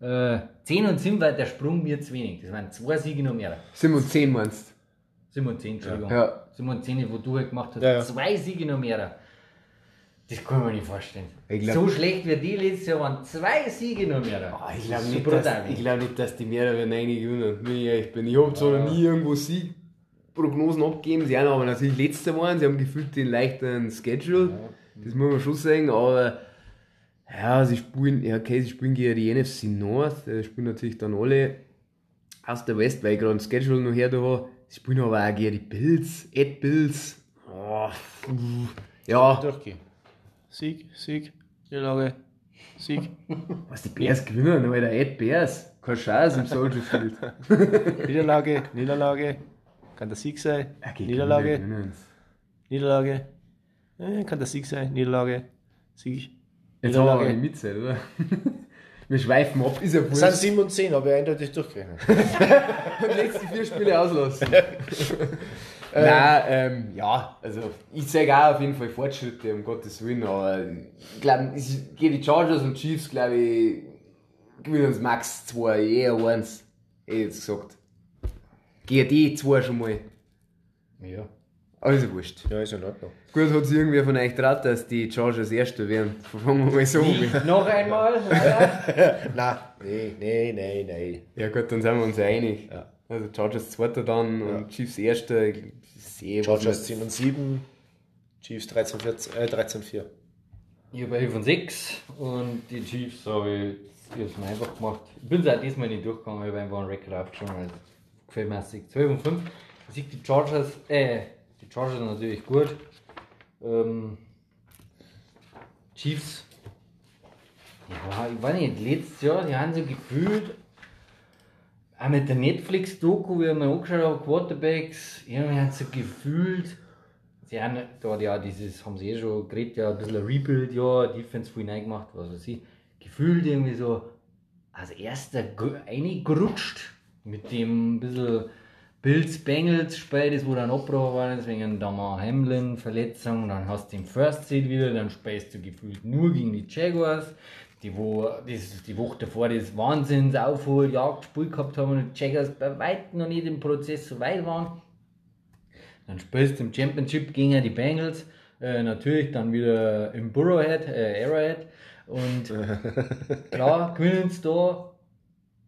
Äh, 10 und 7 war der Sprung mir zu wenig. Das waren zwei Siege noch mehr. 7 und 10 meinst du? 710, Entschuldigung. Ja. 10, wo du halt gemacht hast. Ja, ja. Zwei Siege noch mehr. Das kann man nicht vorstellen. Glaub, so schlecht wie die letztes Jahr waren zwei Siege noch mehr. Oh, ich glaube nicht, dass, glaub nicht, dass die mehrere werden gewinnen. Wenn äh, ich bin. Ich habe zwar noch nie irgendwo Siegprognosen abgeben, sie haben aber natürlich letzte waren, sie haben gefühlt den leichteren Schedule, das muss man schon sagen, aber ja, sie spielen, ja, okay, sie spielen gegen die NFC North, äh, spielen natürlich dann alle aus der West, weil ich gerade ein Schedule noch her da habe. Sie spielen aber auch gegen die Bills, Ed Bills. Oh, ja, durchgehen. Sieg, Sieg, Niederlage, Sieg. (laughs) was die Bears gewinnen, Alter, Ed Bears. Kein Scheiß im Soldier Field. (laughs) Niederlage, Niederlage. Kann der Sieg sein? Okay, Niederlage. Niederlage. Äh, kann der Sieg sein? Niederlage, Sieg. Jetzt haben wir aber die Mitzeit, oder? Wir schweifen ab, ist ja Es sind wurscht. 7 und 10, aber eindeutig durchgerechnet. (laughs) Und letzte vier Spiele auslassen. (laughs) Nein, ähm, ja, also ich zeige auch auf jeden Fall Fortschritte, um Gottes Willen, aber ich glaube, gegen die Chargers und Chiefs, glaube ich, gewinnen uns max zwei, eher eins, hätte ich jetzt gesagt. Gegen die zwei schon mal. Ja. Also wurscht. Ja, ist in Ordnung. Gut, hat sich irgendwer von euch getraut, dass die Chargers Erste werden. Fangen wir mal so an. Noch einmal. (laughs) leider. Nein, nee, nee, nee, nee. Ja gut, dann sind wir uns ja einig. Ja. Also Chargers Zweiter dann und Chiefs Erster. Chargers mit- 10 und 7, Chiefs 13, 14, äh, 13, 4. Ich habe 11 und 6 und die Chiefs habe ich, ich hab's mir einfach gemacht. Ich bin auch diesmal nicht durchgegangen, ich habe einfach einen Rekord aufgeschrieben, weil gefällt mir sich 12 und 5. Ich sehe die Chargers, äh, die Chargers natürlich gut. Ähm, Chiefs, ja, ich weiß nicht, letztes Jahr, die haben so gefühlt, auch mit der Netflix-Doku, wie mir angeschaut habe, Quarterbacks, irgendwie haben sie gefühlt, Sie haben da ja dieses, haben sie eh schon geredet, ja, ein bisschen Rebuild, ja, Defense viel gemacht, was weiß ich. Gefühlt irgendwie so als erster reingerutscht mit dem bisschen Bills Bengals Spiel, das wo dann abgebrochen war, deswegen dann mal Hamlin Verletzung, dann hast du den First Seed wieder, dann spielst du gefühlt nur gegen die Jaguars, die wo das, die Woche davor das Wahnsinns Aufholjagd gespielt gehabt haben und die Jaguars bei weitem noch nicht im Prozess so weit waren. Dann spielst du im Championship gegen die Bengals. Äh, natürlich dann wieder im Burrowhead, äh, Arrowhead. Und (laughs) klar, gewinnen sie da.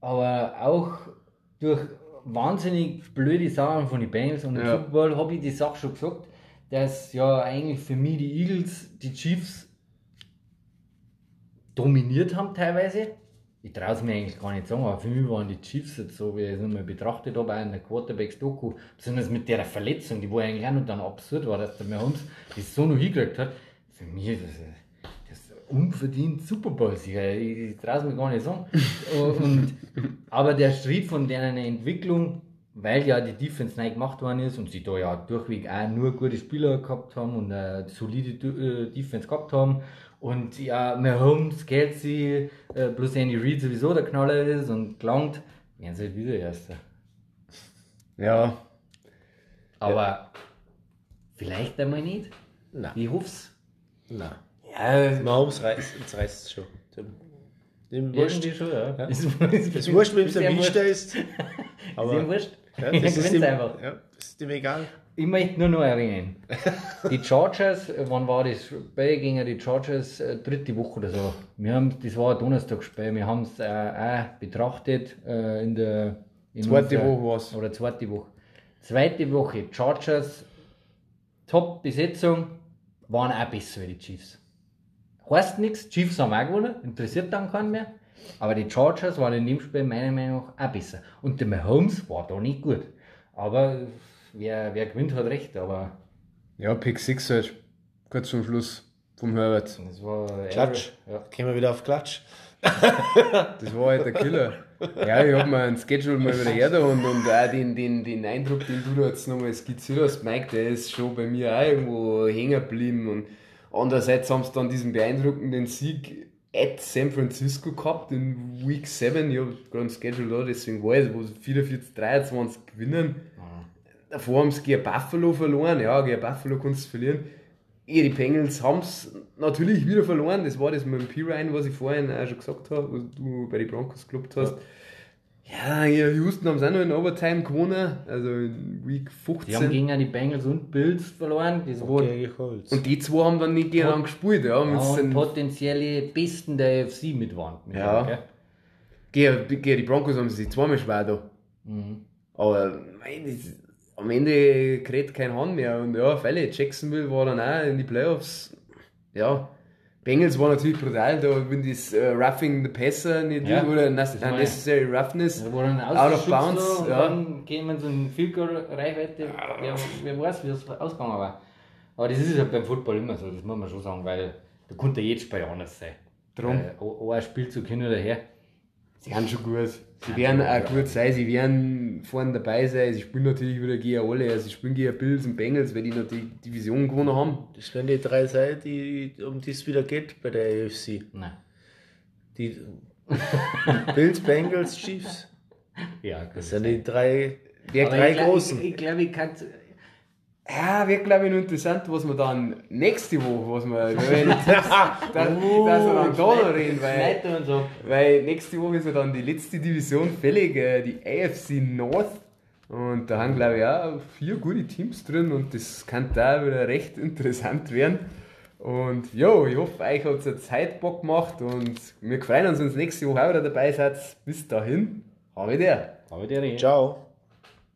Aber auch durch wahnsinnig blöde Sachen von den Bengals und im Ja. Super Bowl habe ich die Sache schon gesagt, dass ja eigentlich für mich die Eagles die Chiefs dominiert haben teilweise. Ich traue es mir eigentlich gar nicht sagen, aber für mich waren die Chiefs jetzt so, wie ich es nochmal betrachtet habe, auch in der Quarterbacks-Doku, besonders mit der Verletzung, die war eigentlich auch noch dann absurd war, dass der Mahomes das so noch hingekriegt hat. Für mich ist das, unverdient Super Bowl-Sieger. Ich, ich traue es mir gar nicht sagen. und, aber der Schritt von deren Entwicklung, weil ja die Defense neu gemacht worden ist und sie da ja durchweg auch nur gute Spieler gehabt haben und eine solide äh, Defense gehabt haben und ja, Mahomes, Kelsey, äh, plus Andy Reid sowieso der Knaller ist und gelangt, werden sie halt wieder Erster. Ja, Aber vielleicht einmal nicht. Nein. Ich hoffe es. Nein. Ja Mahomes reißt, jetzt reißt es schon. Dem wurscht. Irgendwie schon, ja. Ja. Ist, Das ist wurscht, wem es ihm erwischt ist. (laughs) Ist Aber ihm wurscht. ja, das, (laughs) ist dem, einfach. ja, das ist dem egal. Ich möchte nur noch erwähnen. (laughs) Die Chargers, äh, wann war das Spiel gegen die Chargers? Äh, dritte Woche oder so. Wir haben, das war ein Donnerstagsspiel. Wir haben es äh, auch betrachtet äh, in der in Zweite unserer- Woche war's. Oder zweite Woche. Zweite Woche, Chargers, Top-Besetzung, waren auch besser wie die Chiefs. Heißt nichts, Chiefs haben auch gewonnen, interessiert dann keinen mehr. Aber die Chargers waren in dem Spiel meiner Meinung nach auch besser. Und der Mahomes war da nicht gut. Aber wer, wer gewinnt, hat recht. Aber ja, Pick 6 halt. Kurz zum Schluss vom Herbert. das war. Klatsch. Ja. Gehen wir wieder auf Klatsch. Das war halt der Killer. Ja, ich habe mir ein Schedule mal wieder her da und, und auch den, den, den Eindruck, den du da jetzt nochmal skizziert hast, Mike, der ist schon bei mir auch irgendwo hängen geblieben. Und andererseits haben sie dann diesen beeindruckenden Sieg at San Francisco gehabt in Week 7. Ich habe gerade ein Schedule da, deswegen weiß ich, wo sie 44, 23 gewinnen. Davor haben sie gegen Buffalo verloren. Ja, gegen Buffalo kannst du verlieren. Ja, die Bengals haben es natürlich wieder verloren. Das war das mit dem P-Ryan, was ich vorhin auch schon gesagt habe, was du bei den Broncos gelobt hast. Ja, hier Houston haben sie auch noch in Overtime gewonnen. Also in Week Die haben 15. gegen die Bengals und Bills verloren. Das war Colts. Und die zwei haben dann nicht gegeneinander gespielt. Ja, ja, und potenzielle Besten der AFC mit waren. Mit Ja. denen, gegen, gegen die Broncos haben sie sich zweimal schwer da. Mhm. Aber mein, das, am Ende kräht kein Hand mehr. Und ja, Fälle, Jacksonville war dann auch in die Playoffs. Ja, Bengals war natürlich brutal, da wenn das äh, Roughing the Passer nicht Ja, oder das ja- Unnecessary Roughness. Da dann Out of bounds, und ja. dann gehen wir in so eine Field Goal Reichweite. Ja, wer weiß, wie es ausgegangen war. Aber das ist ja beim Football immer so, das muss man schon sagen, weil da konnte jedes Spiel anders sein. Drum. Äh, ein Spielzug hin oder her. Sie haben schon gut. Sie werden auch gut sein, sie werden vorne dabei sein. Sie spielen natürlich wieder gegen alle. Also sie spielen gegen Bills und Bengals, weil die noch die Division gewonnen haben. Das werden die drei sein, die, um die es wieder geht bei der AFC. Nein. Die (laughs) Bills, Bengals, Chiefs. Ja. Das sind die drei, Der Aber drei ich glaub- großen. Ich, ich glaube, ich kann Ja, wird glaube ich noch interessant, was wir dann nächste Woche, was wir, (laughs) wenn dass, dass wir dann da noch reden, weil, so. weil nächste Woche ist ja dann die letzte Division fällig, äh, die AFC North. Und da haben glaube ich auch vier gute Teams drin und das kann da wieder recht interessant werden. Und jo, ich hoffe, euch hat es eine Zeit Bock gemacht und wir freuen uns, wenn ihr nächste Woche auch wieder dabei seid. Bis dahin, habe ich der. Aber der Rede. Ciao.